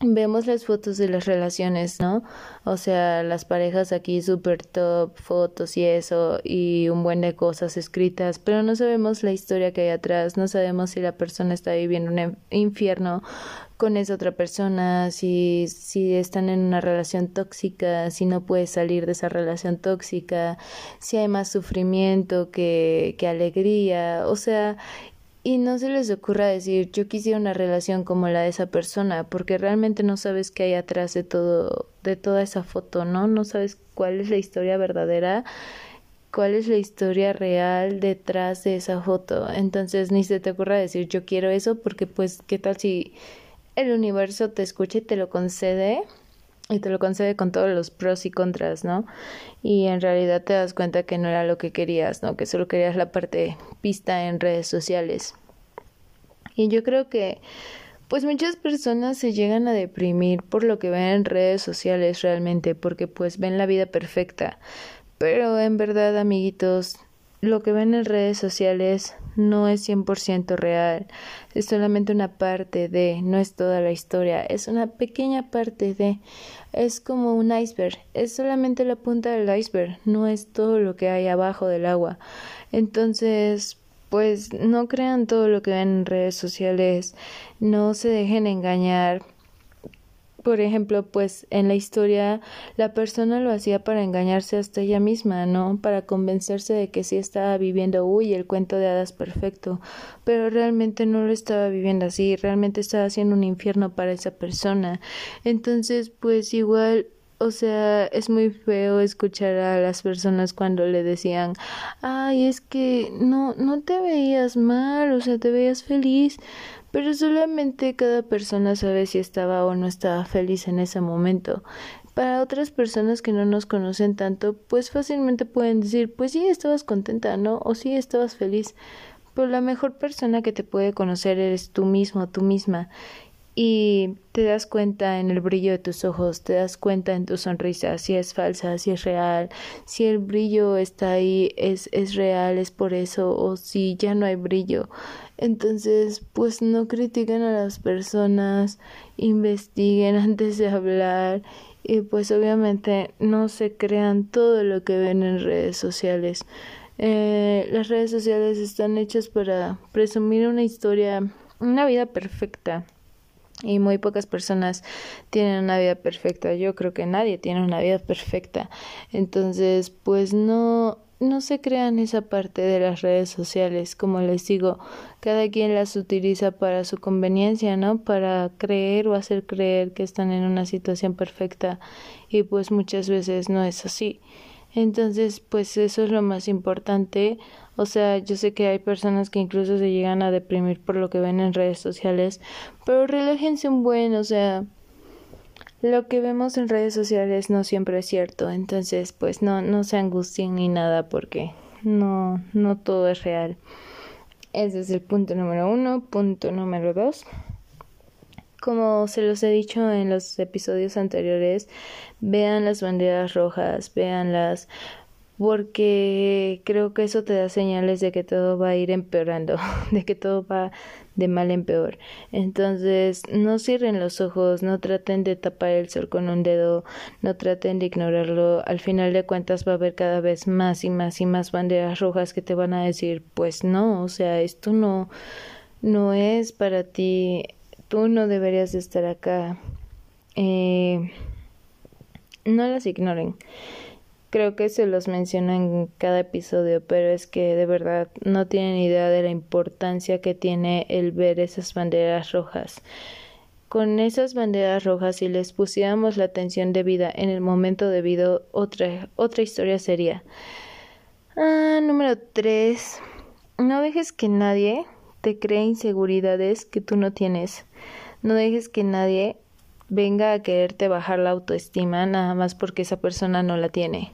vemos las fotos de las relaciones, ¿no? O sea, las parejas aquí super top, fotos y eso, y un buen de cosas escritas, pero no sabemos la historia que hay atrás, no sabemos si la persona está viviendo un infierno con esa otra persona, si, si están en una relación tóxica, si no puede salir de esa relación tóxica, si hay más sufrimiento que, que alegría, o sea, y no se les ocurra decir yo quisiera una relación como la de esa persona, porque realmente no sabes qué hay atrás de todo, de toda esa foto, ¿no? No sabes cuál es la historia verdadera, cuál es la historia real detrás de esa foto. Entonces ni se te ocurra decir yo quiero eso, porque pues qué tal si el universo te escucha y te lo concede y te lo concede con todos los pros y contras, ¿no? Y en realidad te das cuenta que no era lo que querías, ¿no? Que solo querías la parte pista en redes sociales. Y yo creo que pues muchas personas se llegan a deprimir por lo que ven en redes sociales realmente, porque pues ven la vida perfecta. Pero en verdad, amiguitos, lo que ven en redes sociales no es 100% real, es solamente una parte de, no es toda la historia, es una pequeña parte de, es como un iceberg, es solamente la punta del iceberg, no es todo lo que hay abajo del agua. Entonces, pues no crean todo lo que ven en redes sociales, no se dejen engañar por ejemplo, pues en la historia la persona lo hacía para engañarse hasta ella misma, ¿no? Para convencerse de que sí estaba viviendo, uy, el cuento de hadas perfecto, pero realmente no lo estaba viviendo así, realmente estaba haciendo un infierno para esa persona. Entonces, pues igual o sea, es muy feo escuchar a las personas cuando le decían, ay, es que no, no te veías mal, o sea, te veías feliz pero solamente cada persona sabe si estaba o no estaba feliz en ese momento. Para otras personas que no nos conocen tanto, pues fácilmente pueden decir, pues sí, estabas contenta, ¿no? O sí, estabas feliz. Pero la mejor persona que te puede conocer eres tú mismo, tú misma y te das cuenta en el brillo de tus ojos, te das cuenta en tu sonrisa si es falsa, si es real, si el brillo está ahí, es, es real, es por eso, o si ya no hay brillo. Entonces, pues no critiquen a las personas, investiguen antes de hablar y pues obviamente no se crean todo lo que ven en redes sociales. Eh, las redes sociales están hechas para presumir una historia, una vida perfecta y muy pocas personas tienen una vida perfecta. Yo creo que nadie tiene una vida perfecta. Entonces, pues no no se crean esa parte de las redes sociales, como les digo, cada quien las utiliza para su conveniencia, ¿no? Para creer o hacer creer que están en una situación perfecta y pues muchas veces no es así. Entonces, pues eso es lo más importante. O sea, yo sé que hay personas que incluso se llegan a deprimir por lo que ven en redes sociales, pero relájense un buen, o sea, lo que vemos en redes sociales no siempre es cierto, entonces pues no, no se angustien ni nada porque no, no todo es real. Ese es el punto número uno. Punto número dos. Como se los he dicho en los episodios anteriores, vean las banderas rojas, vean las porque creo que eso te da señales de que todo va a ir empeorando, de que todo va de mal en peor. Entonces, no cierren los ojos, no traten de tapar el sol con un dedo, no traten de ignorarlo. Al final de cuentas va a haber cada vez más y más y más banderas rojas que te van a decir, pues no, o sea, esto no no es para ti, tú no deberías de estar acá. Eh, no las ignoren creo que se los menciona en cada episodio, pero es que de verdad no tienen idea de la importancia que tiene el ver esas banderas rojas. Con esas banderas rojas, si les pusiéramos la atención debida en el momento debido, otra, otra historia sería. Ah, número 3. No dejes que nadie te cree inseguridades que tú no tienes. No dejes que nadie venga a quererte bajar la autoestima nada más porque esa persona no la tiene.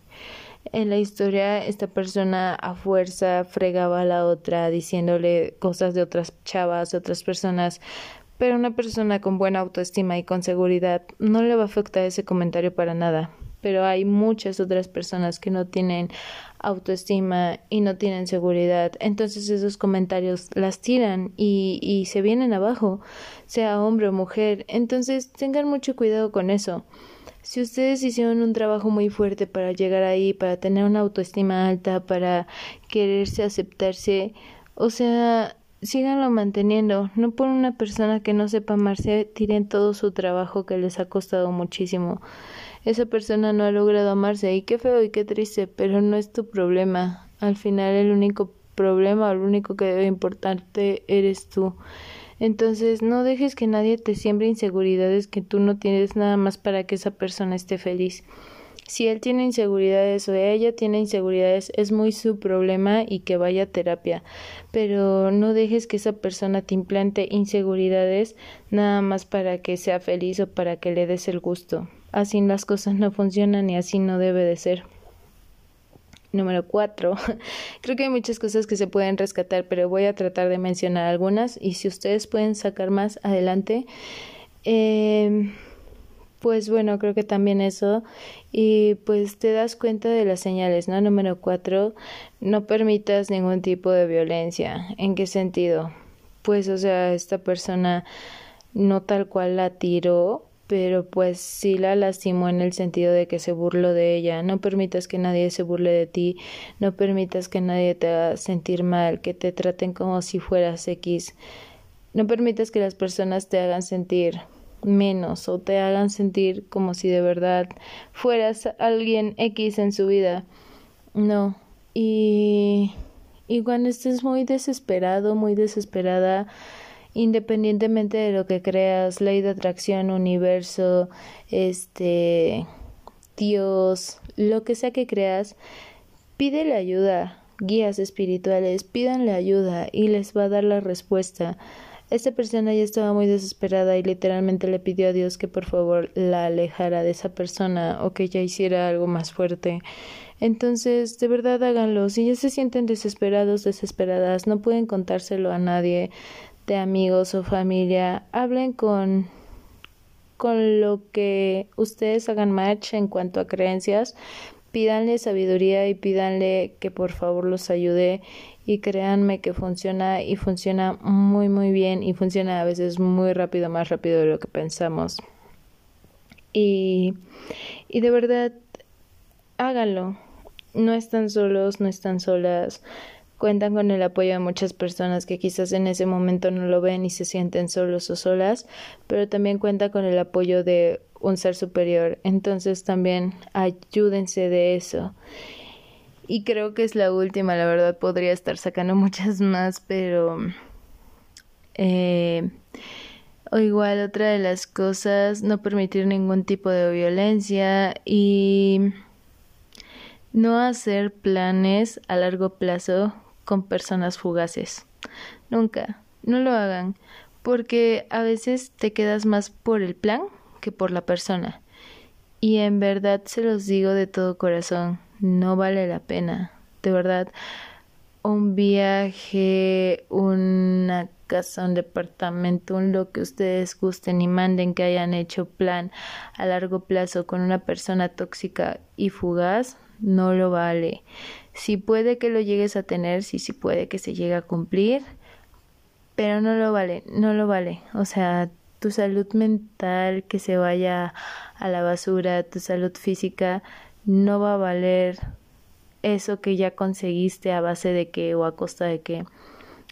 En la historia, esta persona a fuerza fregaba a la otra diciéndole cosas de otras chavas, otras personas, pero una persona con buena autoestima y con seguridad no le va a afectar ese comentario para nada. Pero hay muchas otras personas que no tienen autoestima y no tienen seguridad. Entonces esos comentarios las tiran y, y se vienen abajo, sea hombre o mujer. Entonces tengan mucho cuidado con eso. Si ustedes hicieron un trabajo muy fuerte para llegar ahí, para tener una autoestima alta, para quererse aceptarse, o sea, síganlo manteniendo. No por una persona que no sepa amarse, tiren todo su trabajo que les ha costado muchísimo. Esa persona no ha logrado amarse y qué feo y qué triste, pero no es tu problema. Al final el único problema, el único que debe importarte eres tú. Entonces no dejes que nadie te siembre inseguridades que tú no tienes nada más para que esa persona esté feliz. Si él tiene inseguridades o ella tiene inseguridades, es muy su problema y que vaya a terapia. Pero no dejes que esa persona te implante inseguridades nada más para que sea feliz o para que le des el gusto. Así las cosas no funcionan y así no debe de ser. Número cuatro. Creo que hay muchas cosas que se pueden rescatar, pero voy a tratar de mencionar algunas y si ustedes pueden sacar más adelante. Eh, pues bueno, creo que también eso. Y pues te das cuenta de las señales, ¿no? Número cuatro, no permitas ningún tipo de violencia. ¿En qué sentido? Pues, o sea, esta persona no tal cual la tiró, pero pues sí la lastimó en el sentido de que se burló de ella. No permitas que nadie se burle de ti, no permitas que nadie te haga sentir mal, que te traten como si fueras X. No permitas que las personas te hagan sentir menos o te hagan sentir como si de verdad fueras alguien X en su vida. No. Y, y cuando estés muy desesperado, muy desesperada, independientemente de lo que creas, ley de atracción, universo, este, Dios, lo que sea que creas, pídele ayuda, guías espirituales, pídanle ayuda y les va a dar la respuesta. Esta persona ya estaba muy desesperada y literalmente le pidió a Dios que por favor la alejara de esa persona o que ella hiciera algo más fuerte. Entonces, de verdad háganlo. Si ya se sienten desesperados, desesperadas, no pueden contárselo a nadie, de amigos o familia, hablen con con lo que ustedes hagan match en cuanto a creencias, pídanle sabiduría y pídanle que por favor los ayude y créanme que funciona y funciona muy muy bien y funciona a veces muy rápido, más rápido de lo que pensamos. Y, y de verdad, háganlo. No están solos, no están solas cuentan con el apoyo de muchas personas que quizás en ese momento no lo ven y se sienten solos o solas, pero también cuenta con el apoyo de un ser superior. Entonces también ayúdense de eso. Y creo que es la última, la verdad podría estar sacando muchas más, pero eh, o igual otra de las cosas, no permitir ningún tipo de violencia y no hacer planes a largo plazo con personas fugaces. Nunca, no lo hagan, porque a veces te quedas más por el plan que por la persona. Y en verdad se los digo de todo corazón, no vale la pena. De verdad, un viaje, una casa, un departamento, un lo que ustedes gusten y manden que hayan hecho plan a largo plazo con una persona tóxica y fugaz, no lo vale. Si puede que lo llegues a tener, sí, sí puede que se llegue a cumplir, pero no lo vale, no lo vale. O sea, tu salud mental que se vaya a la basura, tu salud física, no va a valer eso que ya conseguiste a base de qué o a costa de qué.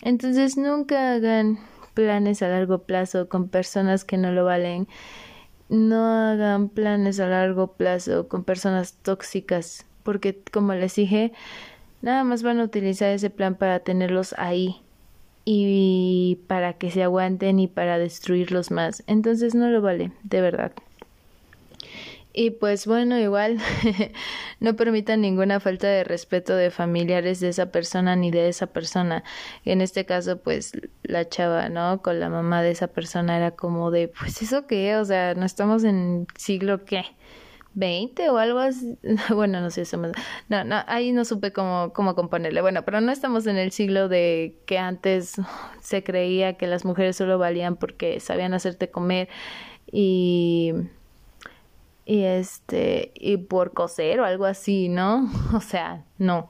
Entonces nunca hagan planes a largo plazo con personas que no lo valen. No hagan planes a largo plazo con personas tóxicas porque como les dije, nada más van a utilizar ese plan para tenerlos ahí y para que se aguanten y para destruirlos más. Entonces no lo vale, de verdad. Y pues bueno, igual no permitan ninguna falta de respeto de familiares de esa persona ni de esa persona. En este caso, pues la chava, ¿no? Con la mamá de esa persona era como de, pues eso qué, o sea, no estamos en siglo qué 20 o algo así. Bueno, no sé, no, no, ahí no supe cómo, cómo componerle. Bueno, pero no estamos en el siglo de que antes se creía que las mujeres solo valían porque sabían hacerte comer y y este y por coser o algo así, ¿no? O sea, no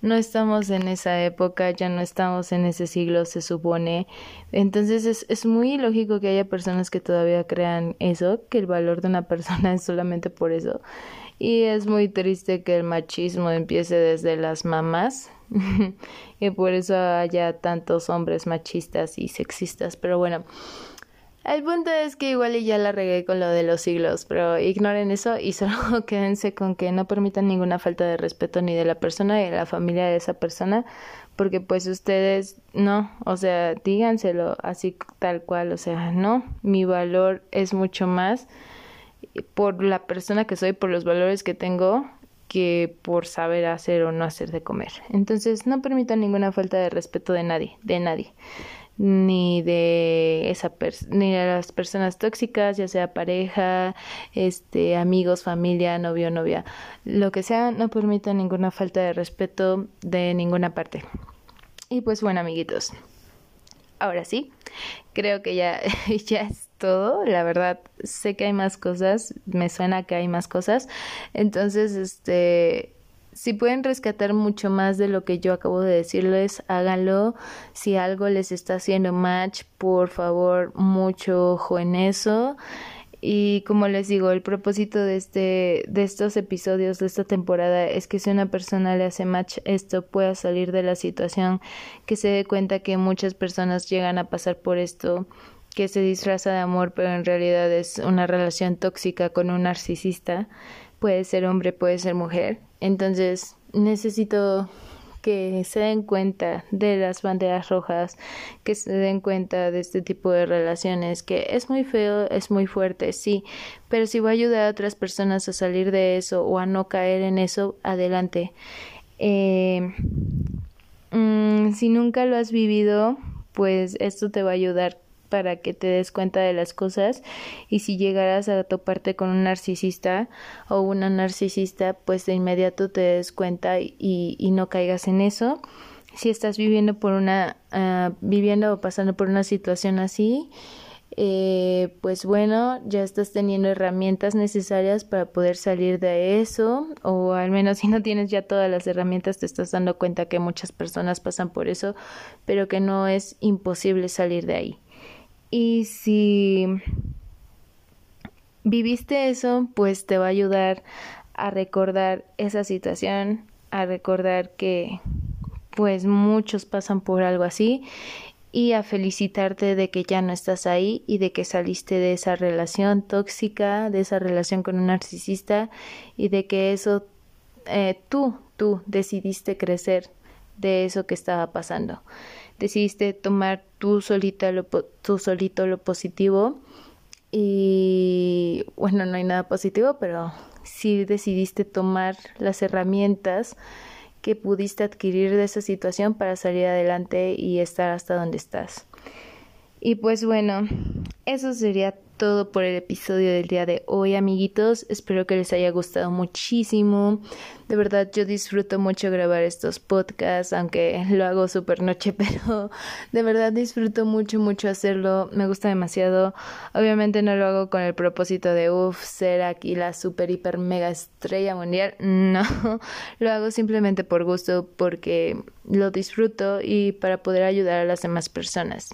no estamos en esa época, ya no estamos en ese siglo, se supone. Entonces es, es muy lógico que haya personas que todavía crean eso, que el valor de una persona es solamente por eso. Y es muy triste que el machismo empiece desde las mamás y por eso haya tantos hombres machistas y sexistas. Pero bueno, el punto es que igual ya la regué con lo de los siglos, pero ignoren eso y solo quédense con que no permitan ninguna falta de respeto ni de la persona ni de la familia de esa persona, porque pues ustedes no, o sea, díganselo así tal cual, o sea, no, mi valor es mucho más por la persona que soy, por los valores que tengo, que por saber hacer o no hacer de comer. Entonces, no permitan ninguna falta de respeto de nadie, de nadie ni de esa ni de las personas tóxicas, ya sea pareja, este, amigos, familia, novio, novia, lo que sea, no permita ninguna falta de respeto de ninguna parte. Y pues bueno, amiguitos. Ahora sí, creo que ya ya es todo, la verdad sé que hay más cosas, me suena que hay más cosas. Entonces, este si pueden rescatar mucho más de lo que yo acabo de decirles, háganlo. Si algo les está haciendo match, por favor, mucho ojo en eso. Y como les digo, el propósito de este de estos episodios de esta temporada es que si una persona le hace match esto pueda salir de la situación, que se dé cuenta que muchas personas llegan a pasar por esto, que se disfraza de amor, pero en realidad es una relación tóxica con un narcisista puede ser hombre, puede ser mujer. Entonces necesito que se den cuenta de las banderas rojas, que se den cuenta de este tipo de relaciones, que es muy feo, es muy fuerte, sí, pero si va a ayudar a otras personas a salir de eso o a no caer en eso, adelante. Eh, mm, si nunca lo has vivido, pues esto te va a ayudar para que te des cuenta de las cosas. Y si llegaras a toparte con un narcisista o una narcisista pues de inmediato te des cuenta y, y no caigas en eso. Si estás viviendo por una uh, viviendo o pasando por una situación así eh, pues bueno, ya estás teniendo herramientas necesarias para poder salir de eso, o al menos si no tienes ya todas las herramientas, te estás dando cuenta que muchas personas pasan por eso, pero que no es imposible salir de ahí. Y si viviste eso, pues te va a ayudar a recordar esa situación, a recordar que pues muchos pasan por algo así y a felicitarte de que ya no estás ahí y de que saliste de esa relación tóxica, de esa relación con un narcisista y de que eso eh, tú, tú decidiste crecer de eso que estaba pasando decidiste tomar tú solita lo, tú solito lo positivo y bueno, no hay nada positivo, pero sí decidiste tomar las herramientas que pudiste adquirir de esa situación para salir adelante y estar hasta donde estás. Y pues bueno, eso sería todo por el episodio del día de hoy, amiguitos. Espero que les haya gustado muchísimo. De verdad, yo disfruto mucho grabar estos podcasts, aunque lo hago súper noche, pero de verdad disfruto mucho, mucho hacerlo. Me gusta demasiado. Obviamente no lo hago con el propósito de, uff, ser aquí la super, hiper, mega estrella mundial. No, lo hago simplemente por gusto, porque lo disfruto y para poder ayudar a las demás personas.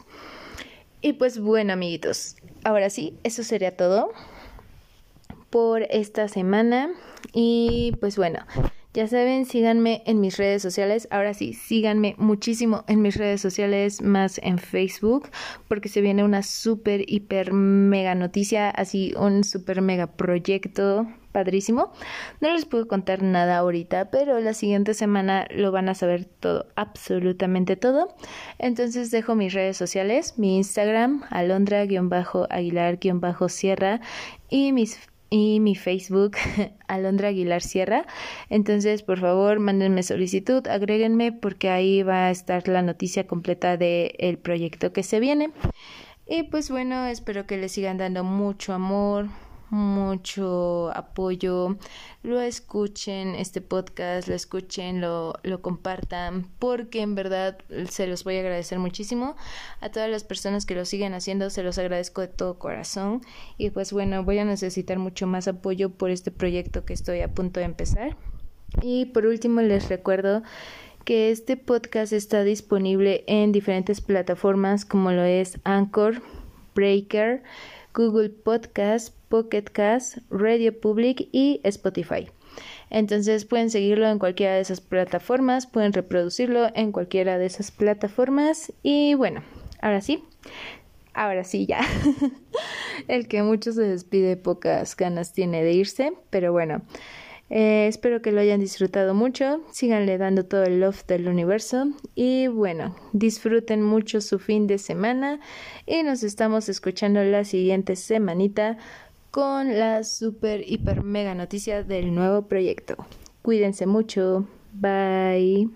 Y pues bueno, amiguitos, ahora sí, eso sería todo por esta semana. Y pues bueno, ya saben, síganme en mis redes sociales. Ahora sí, síganme muchísimo en mis redes sociales, más en Facebook, porque se viene una súper, hiper, mega noticia, así un súper mega proyecto padrísimo. No les puedo contar nada ahorita, pero la siguiente semana lo van a saber todo, absolutamente todo. Entonces dejo mis redes sociales, mi Instagram, alondra-aguilar-sierra y mis y mi Facebook, Alondra Aguilar Sierra. Entonces, por favor, mándenme solicitud, agréguenme porque ahí va a estar la noticia completa del el proyecto que se viene. Y pues bueno, espero que les sigan dando mucho amor, mucho apoyo, lo escuchen este podcast, lo escuchen, lo, lo compartan, porque en verdad se los voy a agradecer muchísimo. A todas las personas que lo siguen haciendo, se los agradezco de todo corazón. Y pues bueno, voy a necesitar mucho más apoyo por este proyecto que estoy a punto de empezar. Y por último les recuerdo que este podcast está disponible en diferentes plataformas como lo es Anchor, Breaker, Google Podcast, Pocket Cast, Radio Public y Spotify. Entonces pueden seguirlo en cualquiera de esas plataformas, pueden reproducirlo en cualquiera de esas plataformas y bueno, ahora sí, ahora sí ya. El que mucho se despide, pocas ganas tiene de irse, pero bueno. Eh, espero que lo hayan disfrutado mucho, síganle dando todo el love del universo y bueno, disfruten mucho su fin de semana y nos estamos escuchando la siguiente semanita con la super hiper mega noticia del nuevo proyecto. Cuídense mucho, bye.